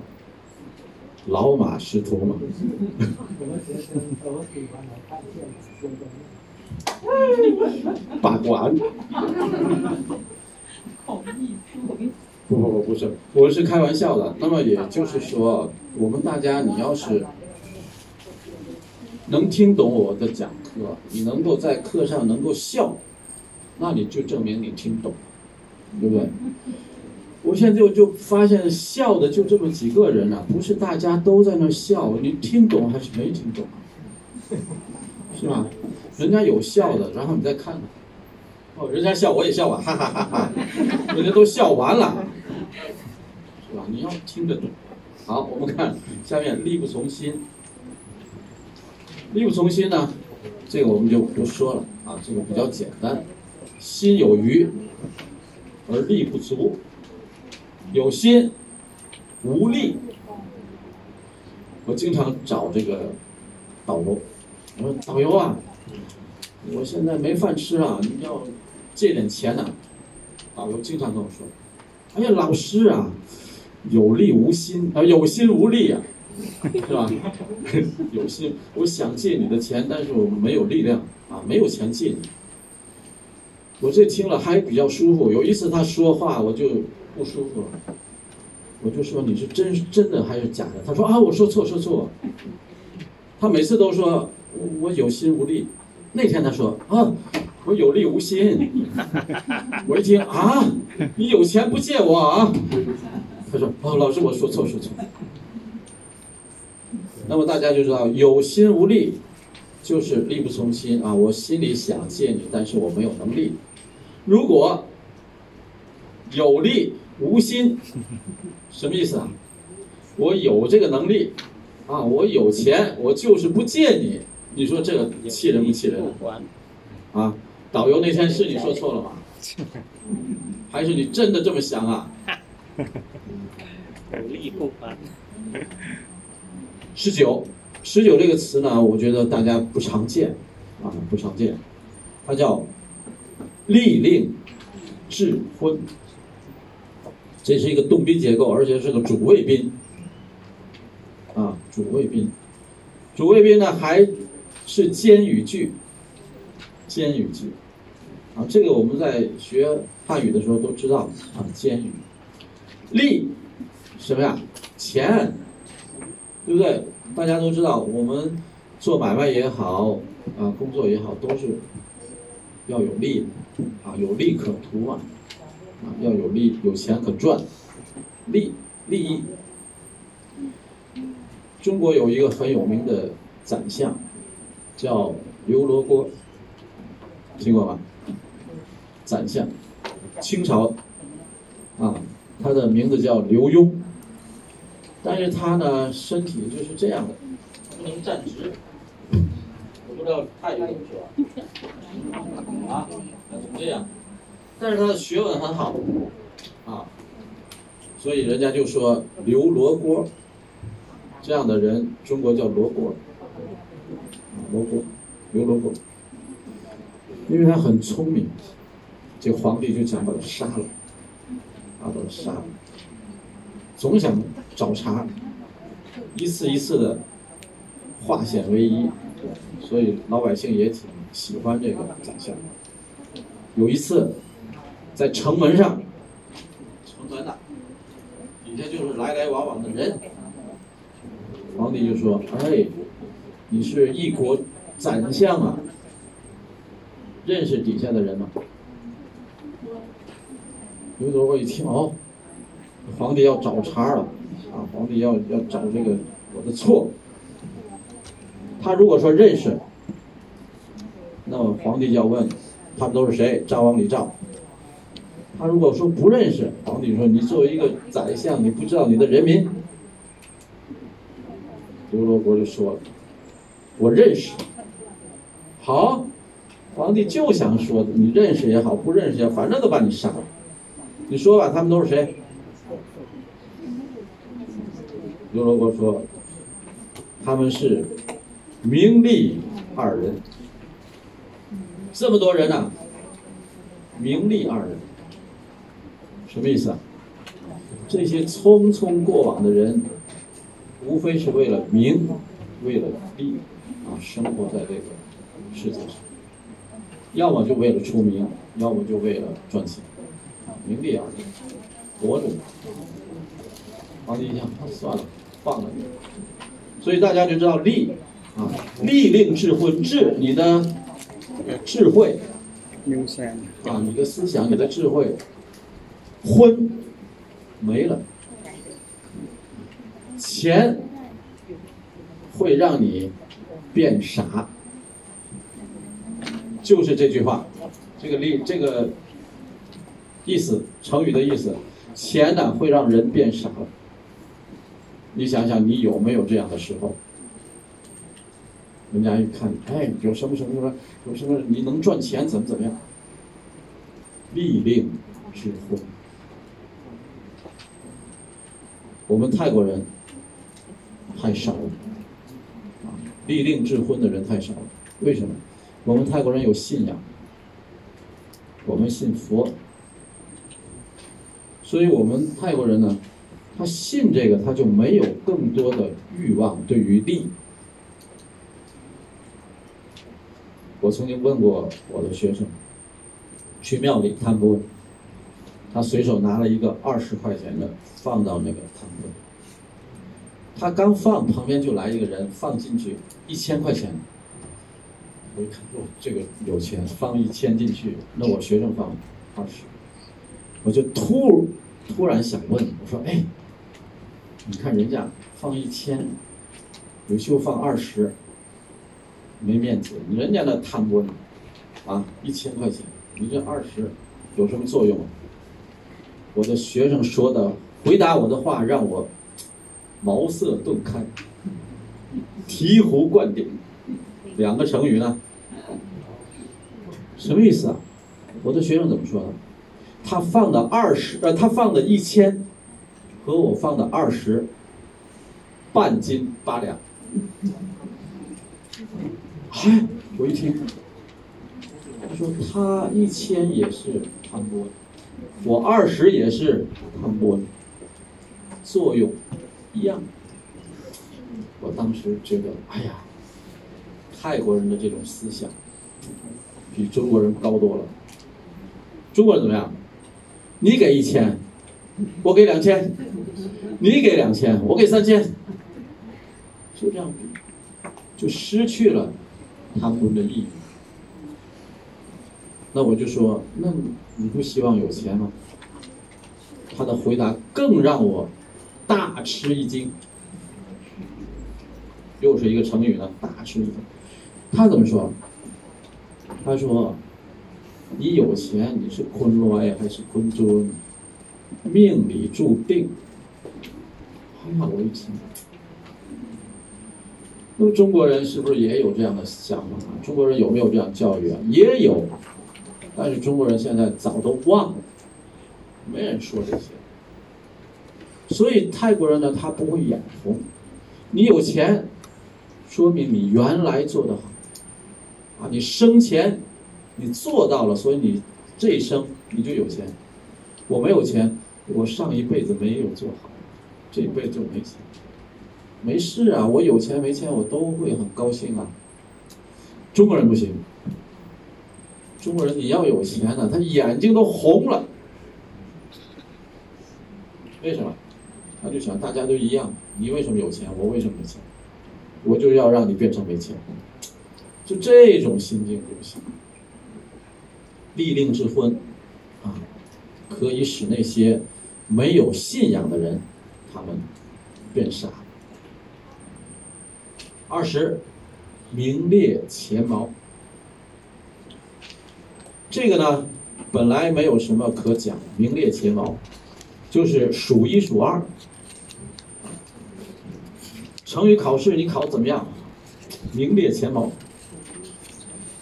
老马识途嘛。八卦。不不不，不是，我是开玩笑的。那么也就是说，我们大家，你要是能听懂我的讲课，你能够在课上能够笑，那你就证明你听懂，对不对？我现在就就发现笑的就这么几个人了、不是大家都在那笑，你听懂还是没听懂啊？是吧？人家有笑的，然后你再看看，哦，人家笑我也笑啊，哈哈哈哈，人家都笑完了，是吧？你要听得懂。好，我们看下面力不从心。力不从心呢，这个我们就不说了啊，这个比较简单。心有余而力不足，有心无力。我经常找这个导游，我说导游啊，我现在没饭吃啊，你要借点钱呐、导游经常跟我说：“哎呀，老师啊，有力无心啊，有心无力啊，是吧？有心，我想借你的钱，但是我没有力量啊，没有钱借你。”我这听了还比较舒服。有一次他说话我就不舒服了，我就说你是真真的还是假的？他说啊，我说错说错。他每次都说我我有心无力。那天他说啊，我有力无心。我一听啊，你有钱不借我啊？他说哦，老师我说错说错。那么大家就知道有心无力，就是力不从心啊。我心里想借你，但是我没有能力。如果有力无心，什么意思啊？我有这个能力啊，我有钱，我就是不借你。你说这个气人不气人，啊？导游那天是你说错了吗？还是你真的这么想啊？有力不还。十九，十九这个词呢，我觉得大家不常见啊，不常见。它叫利令智昏，这是一个动宾结构，而且是个主谓宾啊，主谓宾。主谓宾呢还是间语句，间语句啊，这个我们在学汉语的时候都知道啊，间语。利什么呀？钱。对不对？大家都知道，我们做买卖也好，啊，工作也好，都是要有利，啊，有利可图嘛，啊要有利，有钱可赚，利利益。中国有一个很有名的宰相，叫刘罗锅，听过吧？宰相，清朝，啊，他的名字叫刘墉。但是他呢，身体就是这样的，不能站直。我不知道泰语怎么说啊？他怎么这样？但是他的学问很好，啊，所以人家就说刘罗锅，这样的人，中国叫罗锅，罗锅，刘罗锅，因为他很聪明，这皇帝就想把他杀了，啊，把他杀了，总想找茬，一次一次的化险为夷，所以老百姓也挺喜欢这个宰相。有一次，在城门上，城门呐、底下就是来来往往的人。皇帝就说：“哎，你是一国宰相啊，认识底下的人吗？”刘德华一听，哦，皇帝要找茬了，啊，皇帝要要找这个我的错。他如果说认识，那么皇帝就要问，他们都是谁？赵王李赵。他如果说不认识，皇帝说：“你作为一个宰相，你不知道你的人民。”刘罗锅就说了：“我认识。”好，皇帝就想说你认识也好，不认识也好，反正都把你杀了。你说吧，他们都是谁？刘罗锅说：“他们是名利二人。这么多人啊，名利二人，什么意思啊？这些匆匆过往的人。”无非是为了名，为了利，啊，生活在这个世界上，要么就为了出名，要么就为了赚钱，啊，名利而已，博主。皇帝一想，算了，放了你。所以大家就知道利，啊，利令智昏，智你的智慧，啊，你的思想，你的智慧，婚没了。钱会让你变傻，就是这句话，这个例这个意思，成语的意思，钱呢会让人变傻。你想想，你有没有这样的时候？人家一看，哎，有什么什么什么，有什么你能赚钱，怎么怎么样？利令智昏，我们泰国人。太少了，啊，立令智昏的人太少了。为什么？我们泰国人有信仰，我们信佛，所以我们泰国人呢，他信这个，他就没有更多的欲望对于利。我曾经问过我的学生，去庙里贪不？他随手拿了一个二十块钱的，放到那个贪不。他刚放，旁边就来一个人放进去一千块钱。我一看，哟，这个有钱，放一千进去，那我学生放二十，我就突突然想问，我说，哎，你看人家放一千，刘秀放二十，没面子，人家那贪官，啊，一千块钱，你这二十有什么作用啊？我的学生说的回答我的话让我。茅塞顿开，醍醐灌顶，两个成语呢？什么意思啊？我的学生怎么说的？他放的二十，呃，他放的一千，和我放的二十，半斤八两。嗨，我一听，他说他一千也是汤波，我二十也是汤波，作用。一样，我当时觉得，哎呀，泰国人的这种思想比中国人高多了。中国人怎么样？你给一千，我给两千；你给两千，我给三千，就这样，就失去了他们的意义。那我就说，那你不希望有钱吗？他的回答更让我。大吃一惊，又是一个成语呢。大吃一惊，他怎么说？他说：“你有钱，你是坤罗呀，还是坤尊？命里注定。”哎呀，我一听，那么中国人是不是也有这样的想法？中国人有没有这样教育啊？也有，但是中国人现在早都忘了，没人说这些。所以泰国人呢，他不会眼红，你有钱，说明你原来做得好，啊，你生前你做到了，所以你这一生你就有钱。我没有钱，我上一辈子没有做好，这一辈子就没钱。没事啊，我有钱没钱我都会很高兴啊。中国人不行，中国人你要有钱呢，他眼睛都红了。为什么？他就想大家都一样，你为什么有钱？我为什么没钱？我就要让你变成没钱，就这种心境就行。立令智昏，啊，可以使那些没有信仰的人，他们变傻。二十，名列前茅。这个呢，本来没有什么可讲，名列前茅，就是数一数二。成语考试你考怎么样？名列前茅。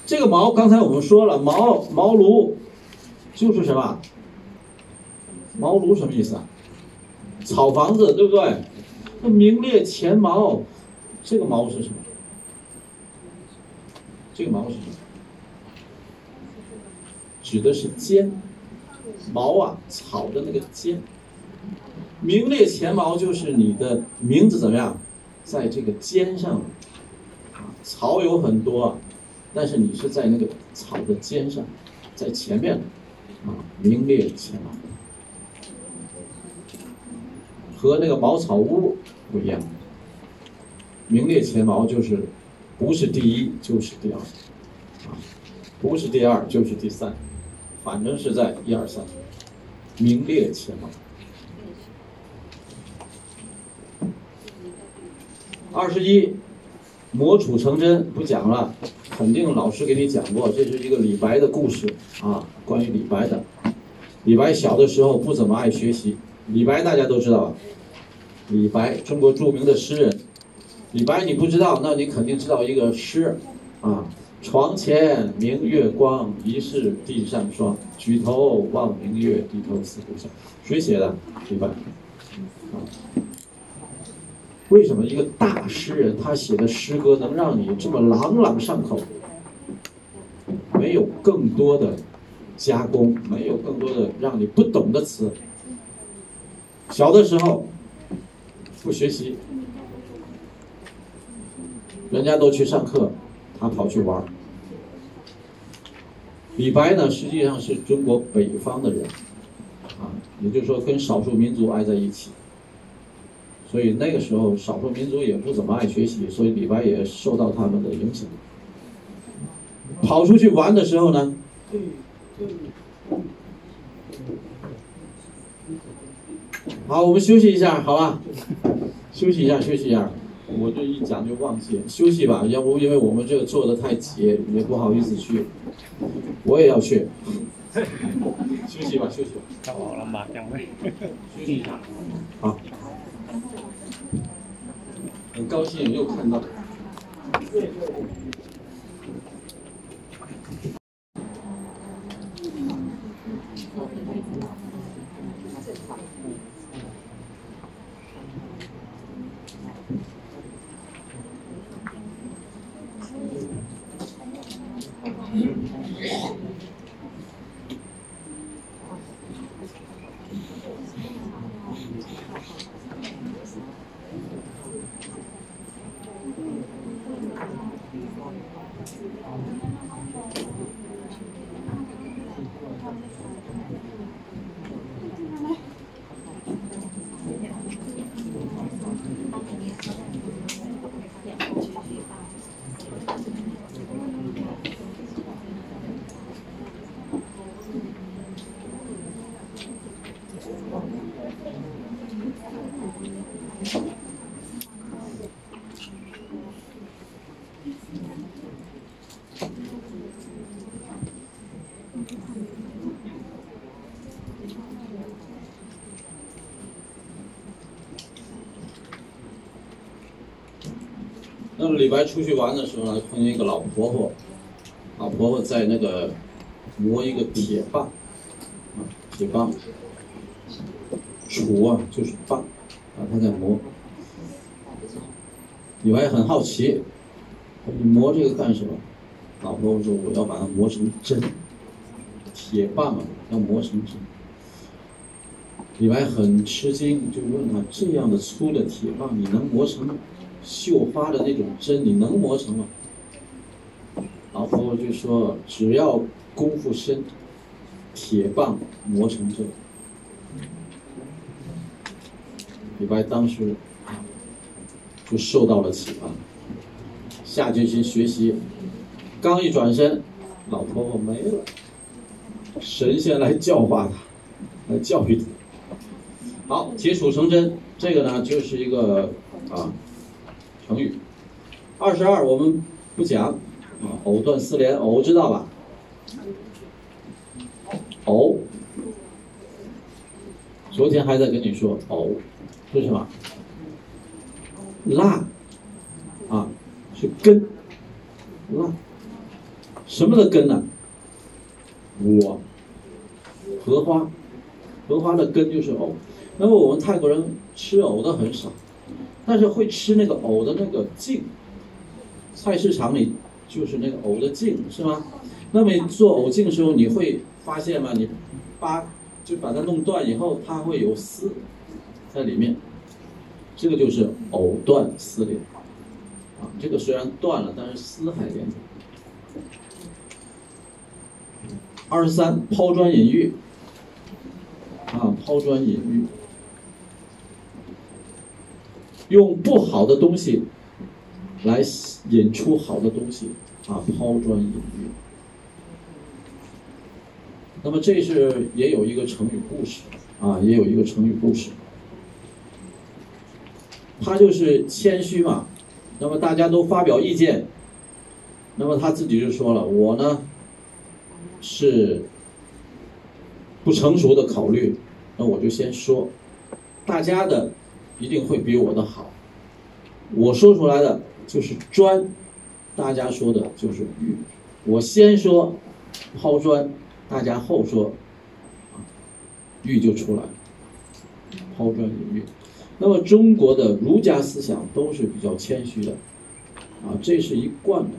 这个茅刚才我们说了，茅茅庐就是什么？茅庐什么意思啊？草房子，对不对？那名列前茅，这个茅是什么？这个茅是什么？指的是尖，毛啊，草的那个尖。名列前茅就是你的名字怎么样？在这个尖上，啊，草有很多，但是你是在那个草的尖上，在前面，啊，名列前茅，和那个茅草屋不一样。名列前茅就是不是第一就是第二，啊，不是第二就是第三，反正是在一二三，名列前茅。二十一，磨杵成针不讲了，肯定老师给你讲过，这是一个李白的故事啊，关于李白的。李白小的时候不怎么爱学习，李白大家都知道吧？李白，中国著名的诗人。李白你不知道，那你肯定知道一个诗啊：床前明月光，疑是地上霜。举头望明月，低头思故乡。谁写的？李白。为什么一个大诗人他写的诗歌能让你这么朗朗上口？没有更多的加工，没有更多的让你不懂的词。小的时候不学习，人家都去上课，他跑去玩。李白呢，实际上是中国北方的人，啊，也就是说跟少数民族挨在一起。所以那个时候，少数民族也不怎么爱学习，所以李白也受到他们的影响。跑出去玩的时候呢，好，我们休息一下，好吧？休息一下，休息一下。我就一讲就忘记了，休息吧，要不因为我们这个做的太急，也不好意思去。我也要去。休息吧，休息吧。休息一下，好。很高兴又看到。那李白出去玩的时候呢，碰见一个老婆婆，老婆婆在那个磨一个铁棒，啊，铁棒，杵啊就是棒，啊，她在磨。李白很好奇，你磨这个干什么？老婆说我要把它磨成针，铁棒啊，要磨成针。李白很吃惊，就问他：这样的粗的铁棒，你能磨成绣花的那种针？你能磨成吗？老婆就说：只要功夫深，铁棒磨成针。李白当时就受到了启发，下决心学习。刚一转身，老婆婆没了，神仙来教化他，来教育他。好，铁杵成针，这个呢就是一个啊成语。二十二我们不讲啊，藕断丝连，藕知道吧？藕，昨天还在跟你说藕是什么？辣啊，是根，辣，什么的根呢？我，荷花，荷花的根就是藕。那么我们泰国人吃藕的很少，但是会吃那个藕的那个茎，菜市场里就是那个藕的茎，是吗？那么做藕茎的时候，你会发现吗？你扒就把它弄断以后，它会有丝在里面，这个就是藕断丝连啊。这个虽然断了，但是丝还连着。二十三，抛砖引玉啊，抛砖引玉。用不好的东西来引出好的东西啊，抛砖引玉。那么这是也有一个成语故事啊，也有一个成语故事。他就是谦虚嘛，那么大家都发表意见，那么他自己就说了：“我呢是不成熟的考虑，那我就先说，大家的。”一定会比我的好。我说出来的就是砖，大家说的就是玉。我先说抛砖，大家后说玉就出来了。抛砖引玉。那么中国的儒家思想都是比较谦虚的，啊，这是一贯的。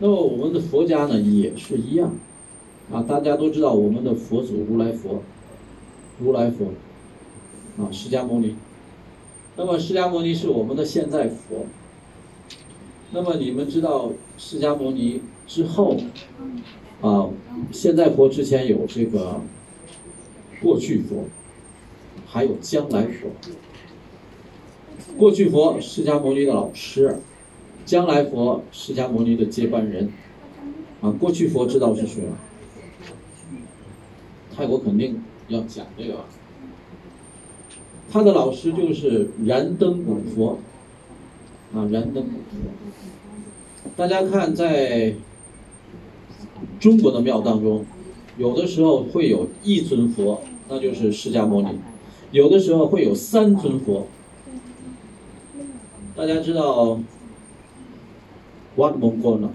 那么我们的佛家呢也是一样，啊，大家都知道我们的佛祖如来佛，如来佛，啊，释迦牟尼。那么释迦牟尼是我们的现在佛。那么你们知道释迦牟尼之后，啊，现在佛之前有这个过去佛，还有将来佛。过去佛释迦牟尼的老师，将来佛释迦牟尼的接班人。啊，过去佛知道是谁吗？泰国肯定要讲这个。他的老师就是燃灯古佛，啊，燃灯古佛。大家看，在中国的庙当中，有的时候会有一尊佛，那就是释迦牟尼；有的时候会有三尊佛。大家知道，Wat Mongkol 呢？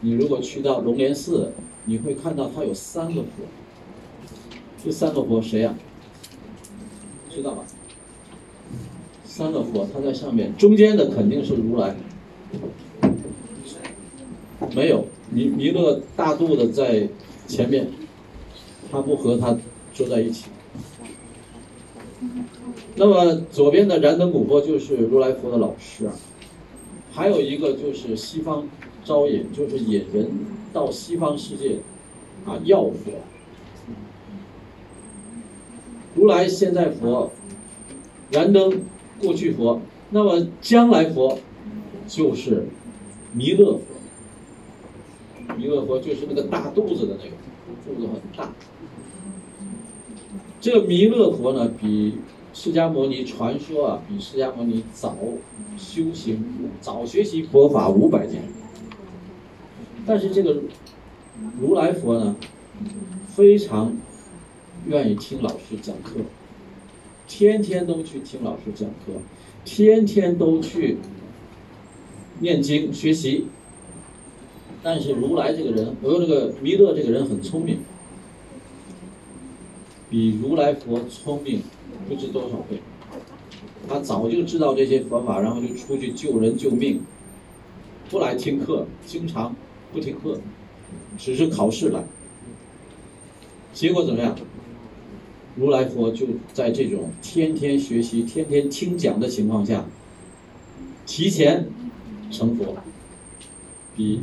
你如果去到龙莲寺，你会看到它有三个佛。这三个佛谁呀？知道吧？三个佛，它在上面，中间的肯定是如来。没有弥弥勒大肚的在前面，他不和他坐在一起。那么左边的燃灯古佛就是如来佛的老师啊，还有一个就是西方招引，就是引人到西方世界啊药佛。如来现在佛，燃灯过去佛，那么将来佛就是弥勒。弥勒佛就是那个大肚子的那个，肚子很大。这个弥勒佛呢，比释迦牟尼传说啊，比释迦牟尼早修行，早学习佛法五百年。但是这个如来佛呢，非常。愿意听老师讲课，天天都去听老师讲课，天天都去念经学习。但是如来这个人，我用这个弥勒这个人很聪明，比如来佛聪明不知多少倍。他早就知道这些佛法，然后就出去救人救命，不来听课，经常不听课，只是考试来。结果怎么样？如来佛就在这种天天学习、天天听讲的情况下，提前成佛，比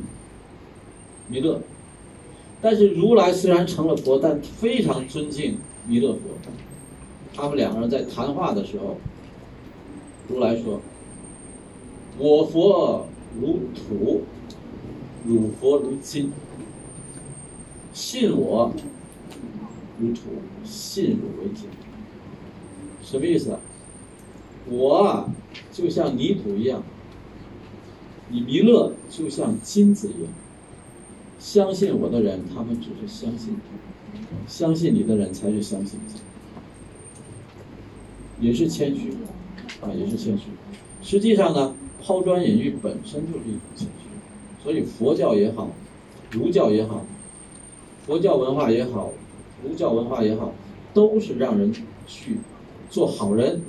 弥勒。但是如来虽然成了佛，但非常尊敬弥勒佛。他们两个人在谈话的时候，如来说：“我佛如土，汝佛如金。信我如土，信汝为金。”什么意思？我啊，就像泥土一样，你弥勒就像金子一样。相信我的人，他们只是相信；相信你的人，才是相信。也是谦虚，啊，也是谦虚。实际上呢，抛砖引玉本身就是一种谦虚。所以佛教也好，儒教也好，佛教文化也好，儒教文化也好，都是让人去做好人，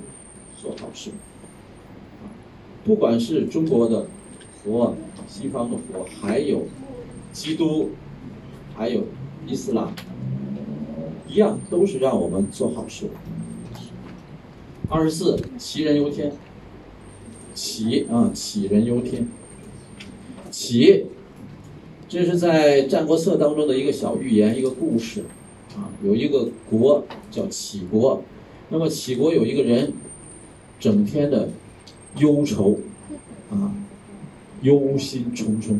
做好事。不管是中国的佛、西方的佛，还有基督，还有伊斯兰，一样都是让我们做好事。二十四，杞人忧天。杞啊，杞人忧天。杞，这是在《战国策》当中的一个小寓言，一个故事。啊，有一个国叫杞国，那么杞国有一个人，整天的忧愁，啊，忧心忡忡。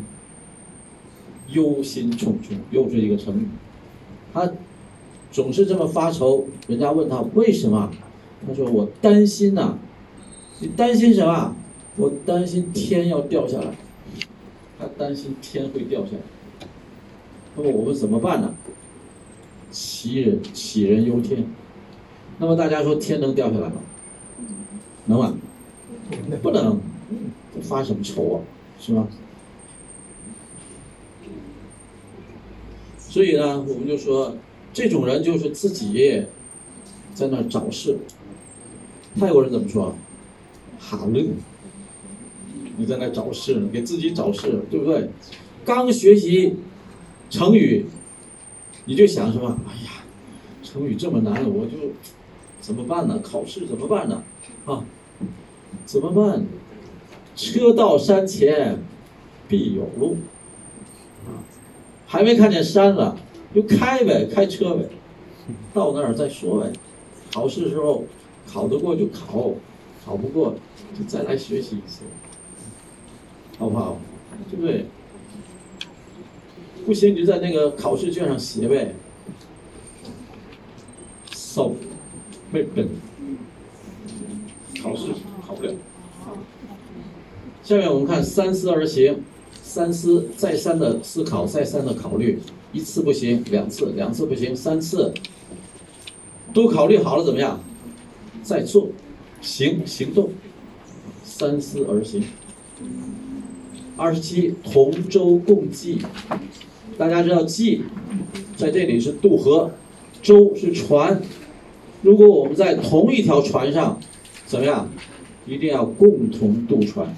忧心忡忡又是一个成语。他总是这么发愁，人家问他为什么？他说：“我担心呐，你担心什么？我担心天要掉下来。他担心天会掉下来。那么我们怎么办呢？杞人杞人忧天。那么大家说天能掉下来吗？能吗？不能。发什么愁啊？是吧？所以呢，我们就说，这种人就是自己在那找事。”泰国人怎么说？哈论，你在那找事呢，给自己找事，对不对？刚学习成语，你就想什么？哎呀，成语这么难，我就怎么办呢？考试怎么办呢？啊，怎么办？车到山前必有路，啊，还没看见山呢，就开呗，开车呗，到那儿再说呗。考试时候。考得过就考，考不过就再来学习一次，好不好？对不对？不行你就在那个考试卷上写呗。少，没本，考试考不了。下面我们看三思而行，三思再三的思考，再三的考虑，一次不行，两次，两次不行，三次，都考虑好了怎么样？再做，行行动，三思而行。二十七，同舟共济。大家知道济，在这里是渡河，舟是船。如果我们在同一条船上，怎么样？一定要共同渡船。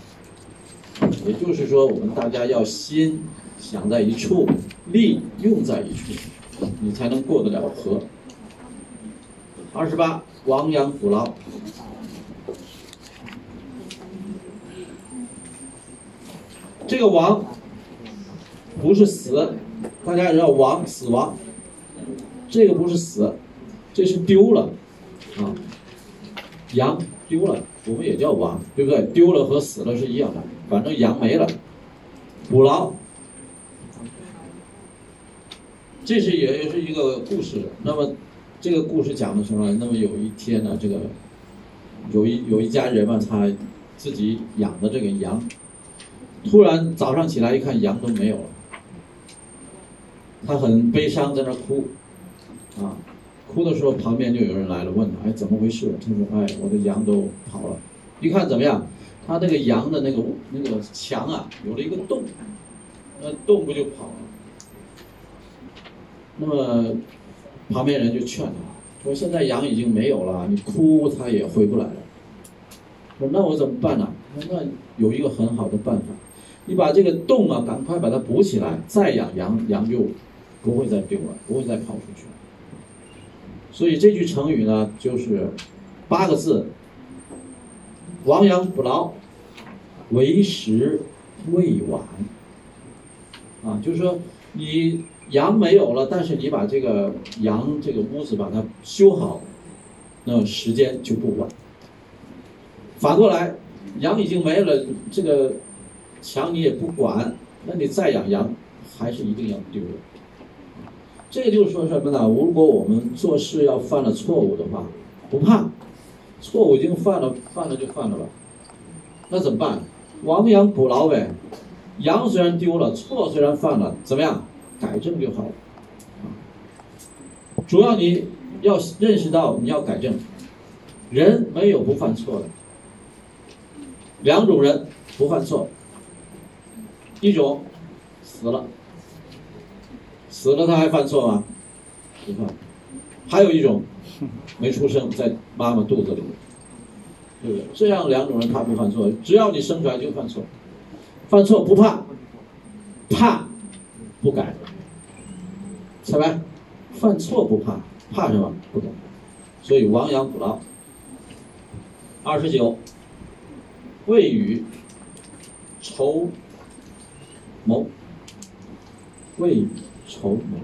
也就是说，我们大家要心想在一处，力用在一处，你才能过得了河。二十八。亡羊补牢，这个亡不是死，大家也知道亡死亡，这个不是死，这是丢了啊，羊丢了，我们也叫亡，对不对？丢了和死了是一样的，反正羊没了，补牢，这是也是一个故事，那么。这个故事讲的什么？那么有一天呢，这个有一有一家人嘛，他自己养的这个羊，突然早上起来一看，羊都没有了，他很悲伤，在那哭，啊，哭的时候旁边就有人来了，问他，哎，怎么回事？他说，哎，我的羊都跑了。一看怎么样？他那个羊的那个那个墙啊，有了一个洞，那洞不就跑了？那么。旁边人就劝他说：“现在羊已经没有了，你哭它也回不来了。”说那我怎么办呢？那有一个很好的办法，你把这个洞啊，赶快把它补起来，再养羊，羊就不会再丢了，不会再跑出去。所以这句成语呢，就是八个字：亡羊补牢，为时未晚。啊，就是说你羊没有了，但是你把这个羊这个屋子把它修好，那时间就不晚。反过来，羊已经没了，这个墙你也不管，那你再养羊，还是一定要丢的。这就是说什么呢？如果我们做事要犯了错误的话，不怕，错误已经犯了，犯了就犯了吧。那怎么办？亡羊补牢呗。羊虽然丢了，错虽然犯了，怎么样？改正就好了。主要你要认识到你要改正，人没有不犯错的。两种人不犯错，一种死了，死了他还犯错吗？不犯。还有一种没出生在妈妈肚子里，对不对？这样两种人他不犯错，只要你生出来就犯错。犯错不怕，怕不改，明白？犯错不怕，怕什么？不改。所以亡羊补牢。二十九，未雨绸缪。未雨绸缪。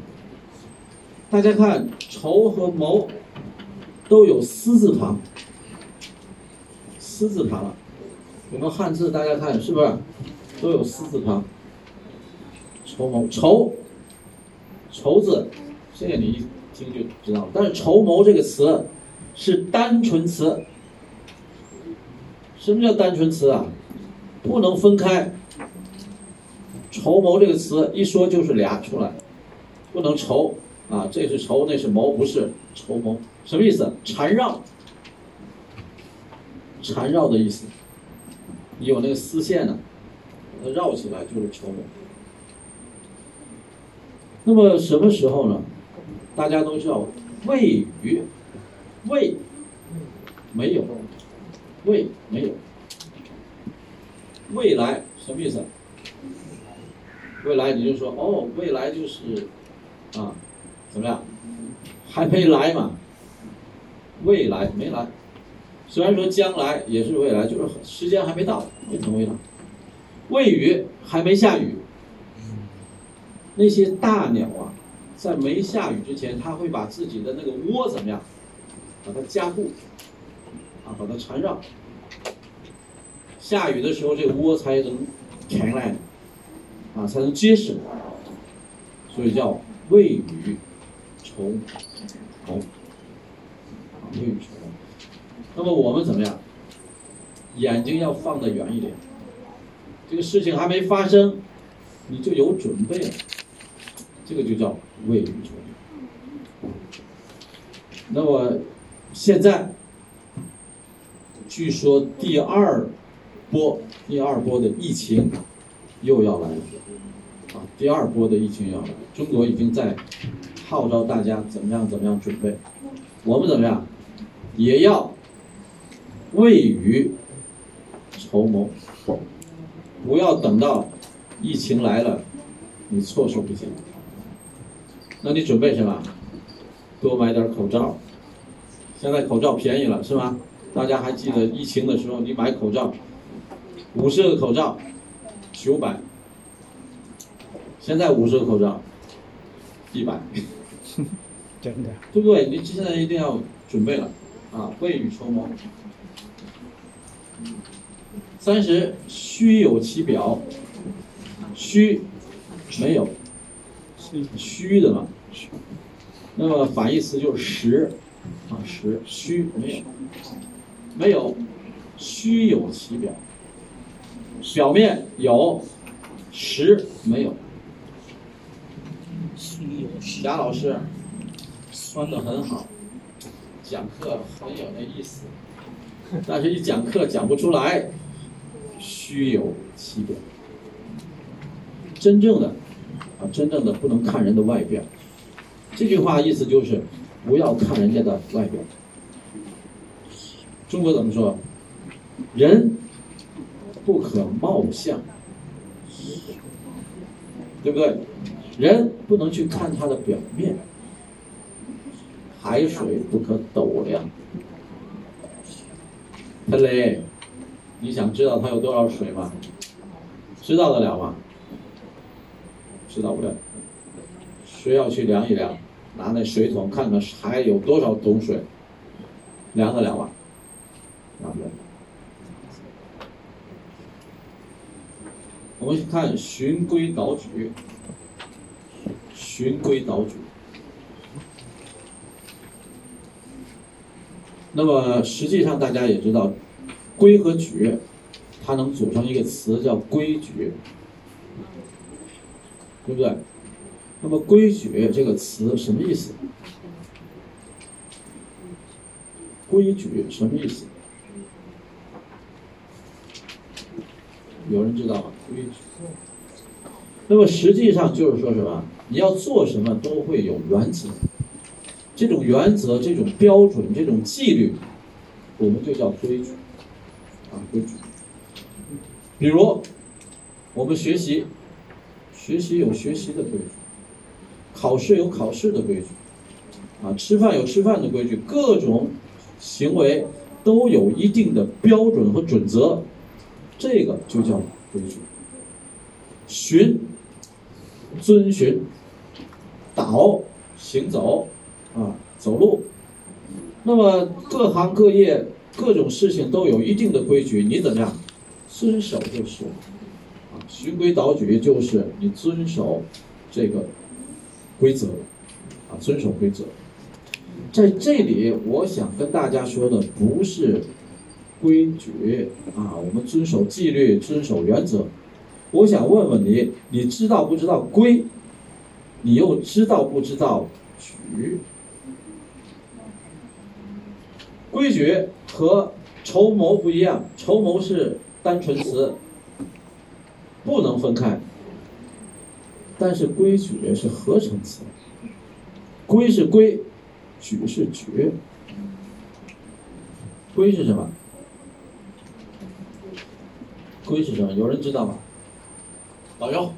大家看，绸和谋都有“丝”字旁，“丝”字旁，了。我们汉字？大家看是不是？都有“丝”字旁，绸缪，绸，绸字，这个你一听就知道了。但是“绸缪”这个词是单纯词。什么叫单纯词啊？不能分开。绸缪这个词一说就是俩出来，不能绸啊，这是绸，那是谋，不是绸缪，什么意思？缠绕，缠绕的意思。有那个丝线呢。它绕起来就是绸缪。那么什么时候呢？大家都知道，未雨，未没有，未没有，未来什么意思？未来你就说哦，未来就是啊，怎么样？还没来嘛？未来没来，虽然说将来也是未来，就是时间还没到，没成为了。未雨还没下雨，那些大鸟啊，在没下雨之前，它会把自己的那个窝怎么样，把它加固，啊，把它缠绕。下雨的时候，这个窝才能填来，啊，才能结实。所以叫未雨绸缪，啊，未雨绸缪。那么我们怎么样？眼睛要放得远一点。这个事情还没发生，你就有准备了，这个就叫未雨绸缪。那么现在，据说第二波第二波的疫情又要来了，啊，第二波的疫情要来，中国已经在号召大家怎么样怎么样准备，我们怎么样也要未雨绸缪。不要等到疫情来了，你措手不及。那你准备什么？多买点口罩。现在口罩便宜了，是吧？大家还记得疫情的时候，你买口罩，五十个口罩九百，现在五十个口罩一百，真的，对不对？你现在一定要准备了。啊，未雨绸缪。三十，虚有其表，虚没有，虚的嘛。那么反义词就是实，啊实。虚没有，没有，虚有其表，表面有，实没有。虚有其贾老师穿的很好，讲课很有那意思，但是一讲课讲不出来。虚有其表，真正的啊，真正的不能看人的外表。这句话意思就是不要看人家的外表。中国怎么说？人不可貌相，对不对？人不能去看它的表面，海水不可斗量。他雷，你想知道它有多少水吗？知道得了吗？知道不了。谁要去量一量，拿那水桶看看还有多少桶水，量得了吗？量不了。我们去看循规蹈矩，循规蹈矩。那么实际上大家也知道，规和矩，它能组成一个词叫规矩，对不对？那么规矩这个词什么意思？规矩什么意思？有人知道吗？规矩。那么实际上就是说什么？你要做什么都会有原则。这种原则、这种标准、这种纪律，我们就叫规矩，啊，规矩。比如，我们学习，学习有学习的规矩；考试有考试的规矩；啊，吃饭有吃饭的规矩。各种行为都有一定的标准和准则，这个就叫规矩。循，遵循；导，行走。啊，走路，那么各行各业各种事情都有一定的规矩，你怎么样遵守就是，啊，循规蹈矩就是你遵守这个规则，啊，遵守规则。在这里，我想跟大家说的不是规矩啊，我们遵守纪律，遵守原则。我想问问你，你知道不知道规？你又知道不知道矩？规矩和筹谋不一样，筹谋是单纯词，不能分开。但是规矩是合成词，规是规，矩是矩。规是什么？规是什么？有人知道吗？导游，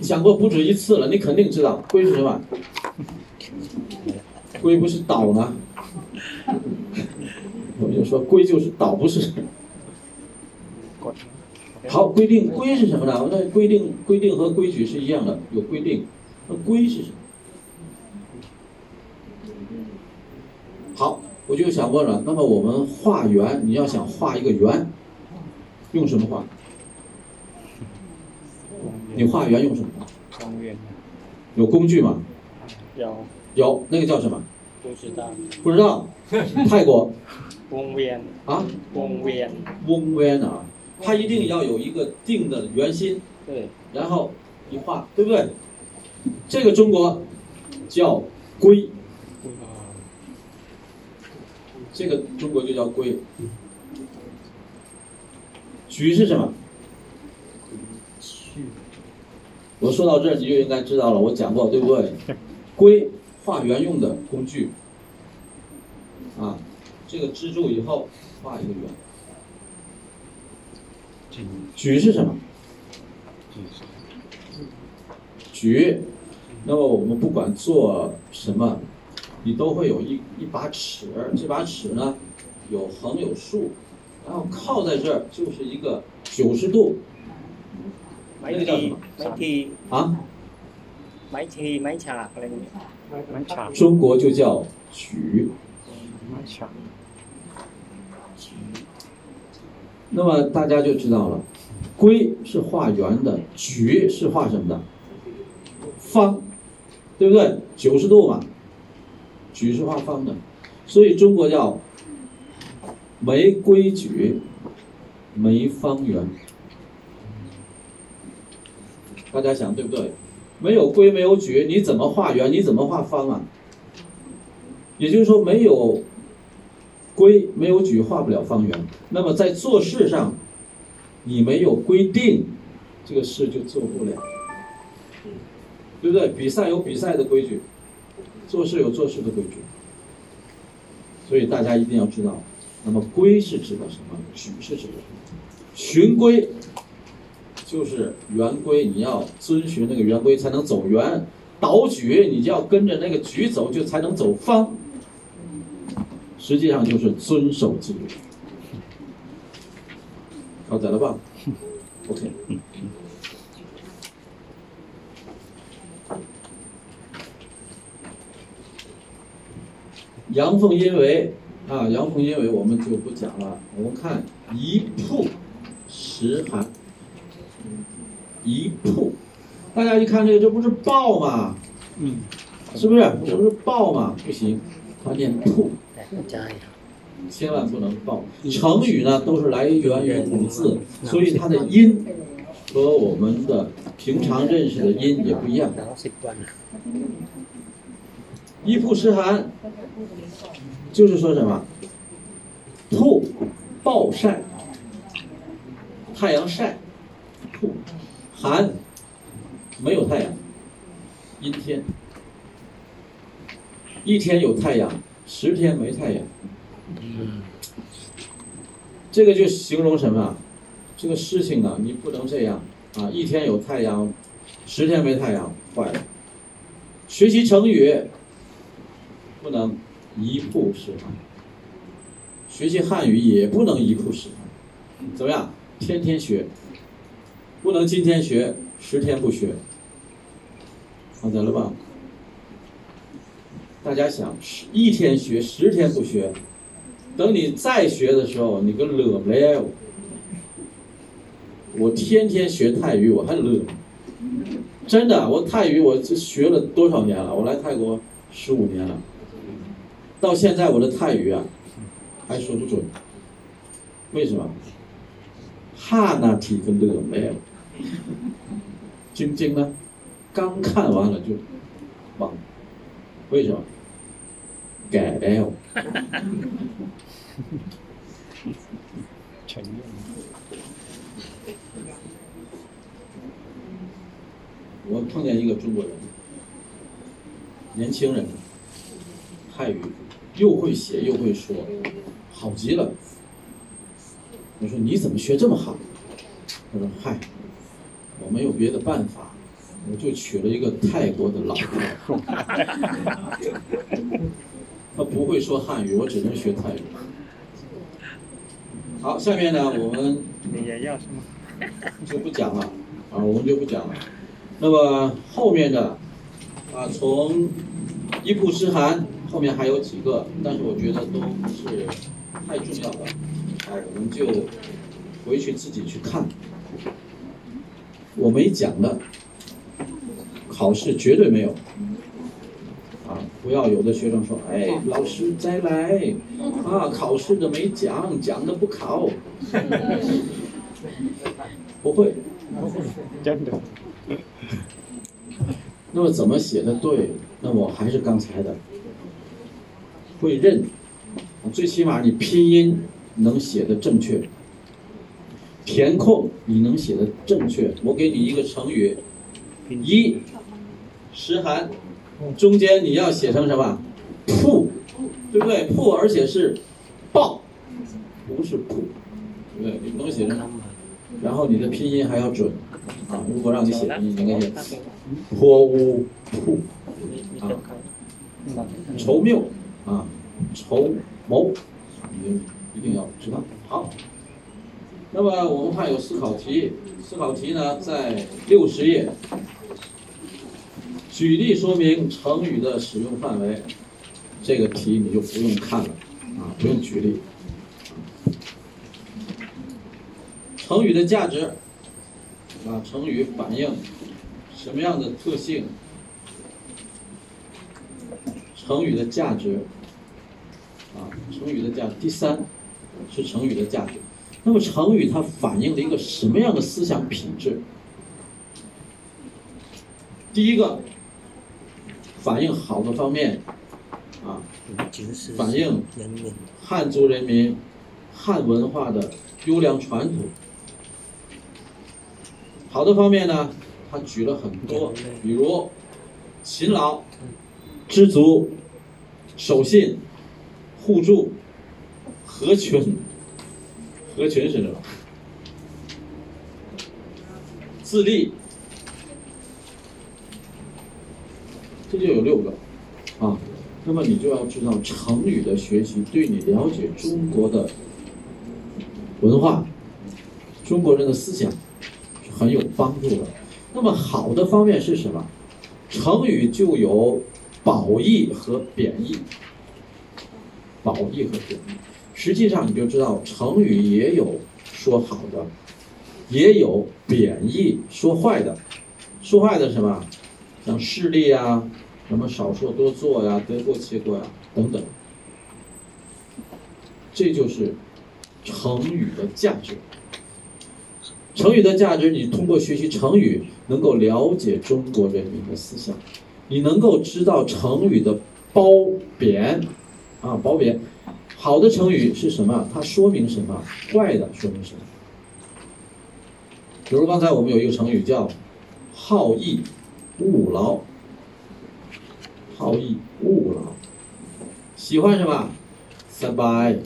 讲过不止一次了，你肯定知道。规是什么？规不是岛吗？我就说规就是导，不是。好，规定规是什么呢？那规定规定和规矩是一样的，有规定。那规是什么？好，我就想问了，那么我们画圆，你要想画一个圆，用什么画？你画圆用什么？公园。有工具吗？有。有，那个叫什么？不知道。不知道。泰国。翁边啊，翁边，翁边啊，它一定要有一个定的圆心，对，然后一画，对不对？这个中国叫龟，这个中国就叫规。矩是什么？我说到这儿你就应该知道了，我讲过对不对？规画圆用的工具，啊。这个支柱以后画一个圆，矩是什么？矩，那么我们不管做什么，你都会有一一把尺，这把尺呢有横有竖，然后靠在这儿就是一个九十度。那个叫什么？啊？买提买茶，买茶。中国就叫矩。那么大家就知道了，规是画圆的，矩是画什么的？方，对不对？九十度嘛，矩是画方的，所以中国叫没规矩，没方圆。大家想对不对？没有规没有矩，你怎么画圆？你怎么画方啊？也就是说没有。规没有矩画不了方圆，那么在做事上，你没有规定，这个事就做不了，对不对？比赛有比赛的规矩，做事有做事的规矩，所以大家一定要知道，那么规是指的什么？矩是指的什么？循规就是圆规，你要遵循那个圆规才能走圆。倒矩你就要跟着那个矩走，就才能走方。实际上就是遵守纪律。搞懂了吧？OK。阳奉阴违啊，阳奉阴违我们就不讲了。我们看一曝十寒，一曝，大家一看这个，这不是暴吗？嗯，是不是？这不是暴吗？不行，它念曝，千万不能暴。成语呢，都是来源于古字，所以它的音和我们的平常认识的音也不一样。一曝十寒，就是说什么？曝，暴晒，太阳晒，曝，寒，没有太阳，阴天，一天有太阳，十天没太阳。这个就形容什么？这个事情呢，你不能这样啊！一天有太阳，十天没太阳，坏了。学习成语。不能一曝十寒，学习汉语也不能一曝十寒，怎么样？天天学，不能今天学十天不学，好得了吧？大家想十，一天学十天不学，等你再学的时候，你个乐不了。我天天学泰语，我还乐，真的，我泰语我学了多少年了？我来泰国十五年了。到现在我的泰语啊，还说不准，为什么？哈那提跟乐没有，晶晶呢？刚看完了就忘，为什么？改了。我碰见一个中国人，年轻人，汉语。又会写又会说，好极了。我说你怎么学这么好？他说：“嗨，我没有别的办法，我就娶了一个泰国的老婆。他不会说汉语，我只能学泰语。好，下面呢，我们也要什么就不讲了啊，我们就不讲了。那么后面的啊，从一曝十寒。后面还有几个，但是我觉得都是太重要了，啊，我们就回去自己去看。我没讲的，考试绝对没有，啊，不要有的学生说，哎，老师再来，啊，考试的没讲，讲的不考，不会，真的。那么怎么写的对？那我还是刚才的。会认，最起码你拼音能写的正确，填空你能写的正确。我给你一个成语，一，十寒，中间你要写成什么？曝，对不对？曝，而且是暴，不是曝，对不对？你不能写成，然后你的拼音还要准啊！如果让你写，你应该写颇乌曝啊，稠谬。啊，筹谋，你一定要知道。好，那么我们看有思考题，思考题呢在六十页，举例说明成语的使用范围。这个题你就不用看了，啊，不用举例。成语的价值，啊，成语反映什么样的特性？成语的价值。啊，成语的价值第三是成语的价值。那么成语它反映了一个什么样的思想品质？第一个反映好的方面，啊，反映汉族人民汉文化的优良传统。好的方面呢，他举了很多，比如勤劳、知足、守信。互助、合群，合群是什么？自立，这就有六个啊。那么你就要知道成语的学习对你了解中国的文化、中国人的思想是很有帮助的。那么好的方面是什么？成语就有褒义和贬义，褒义和贬义。实际上你就知道成语也有说好的，也有贬义说坏的。说坏的什么？像势利啊。什么少说多做呀，得过且过呀，等等，这就是成语的价值。成语的价值，你通过学习成语，能够了解中国人民的思想，你能够知道成语的褒贬啊，褒贬。好的成语是什么？它说明什么？坏的说明什么？比如刚才我们有一个成语叫“好逸恶劳”。好逸恶劳，喜欢什么？三拜。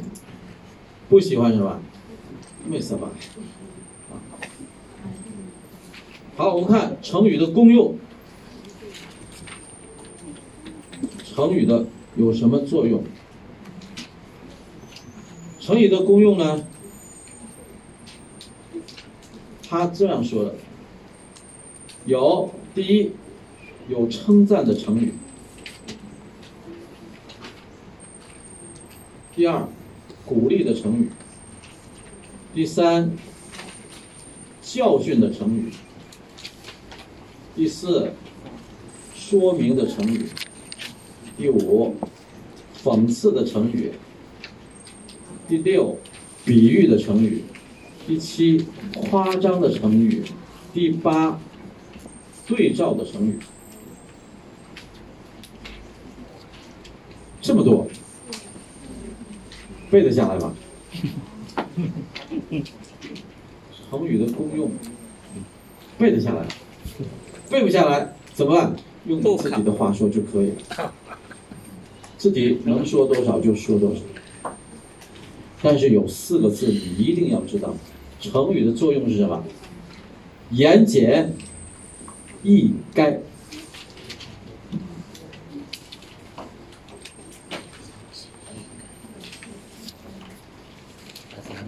不喜欢什么？没三拜。好，我们看成语的功用。成语的有什么作用？成语的功用呢？他这样说的：有第一，有称赞的成语。第二，鼓励的成语；第三，教训的成语；第四，说明的成语；第五，讽刺的成语；第六，比喻的成语；第七，夸张的成语；第八，对照的成语。这么多。背得下来吗？成语的功用背得下来，背不下来怎么办？用你自己的话说就可以了，自己能说多少就说多少。但是有四个字你一定要知道，成语的作用是什么？言简意赅。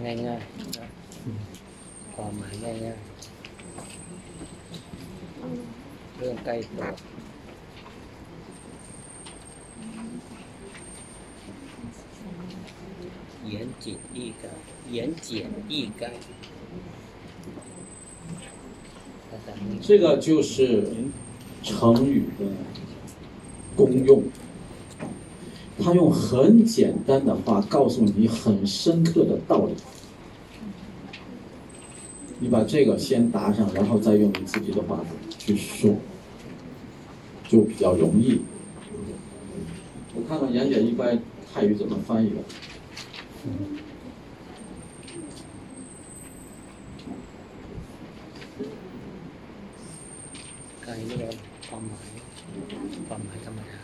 ง่ายๆนะความหมายง่ายๆเรื่องใกล้ตัว 言简意赅言简意赅这个就是成语的功用。他用很简单的话告诉你很深刻的道理，你把这个先答上，然后再用你自己的话去说，就比较容易。我看看言简意赅泰语怎么翻译的。概念ความหมายความหมายธรรมดา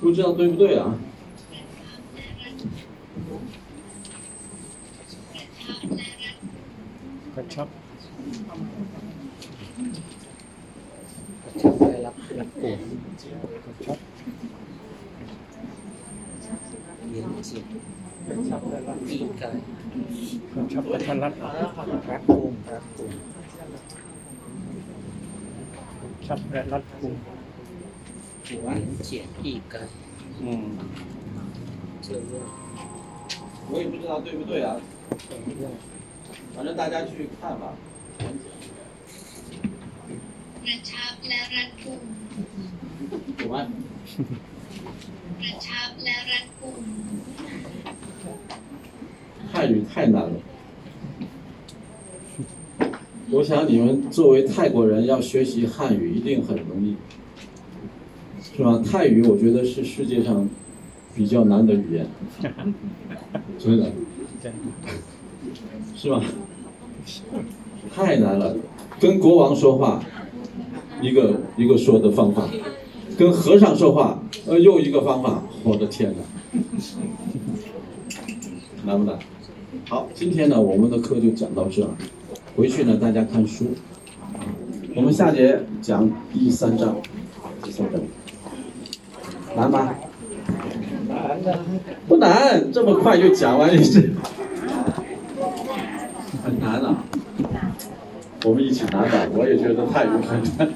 不知道对不对啊？ 嗯，这个我也不知道对不对啊，反正大家去看吧。 กระชับและรัดกุม 懂吗？ กระชับและรัดกุม 泰语太难了。我想你们作为泰国人要学习汉语一定很容易， 是吧？泰语我觉得是世界上比较难的语言，真的，是吧？太难了，跟国王说话，一个一个说的方法，跟和尚说话，呃，又一个方法，我的天哪，难不难？好，今天呢，我们的课就讲到这儿，回去呢，大家看书，我们下节讲第三章，第三章，难吗？难的。不难，这么快就讲完也是很难啊。我们一起难吧，我也觉得太有困难。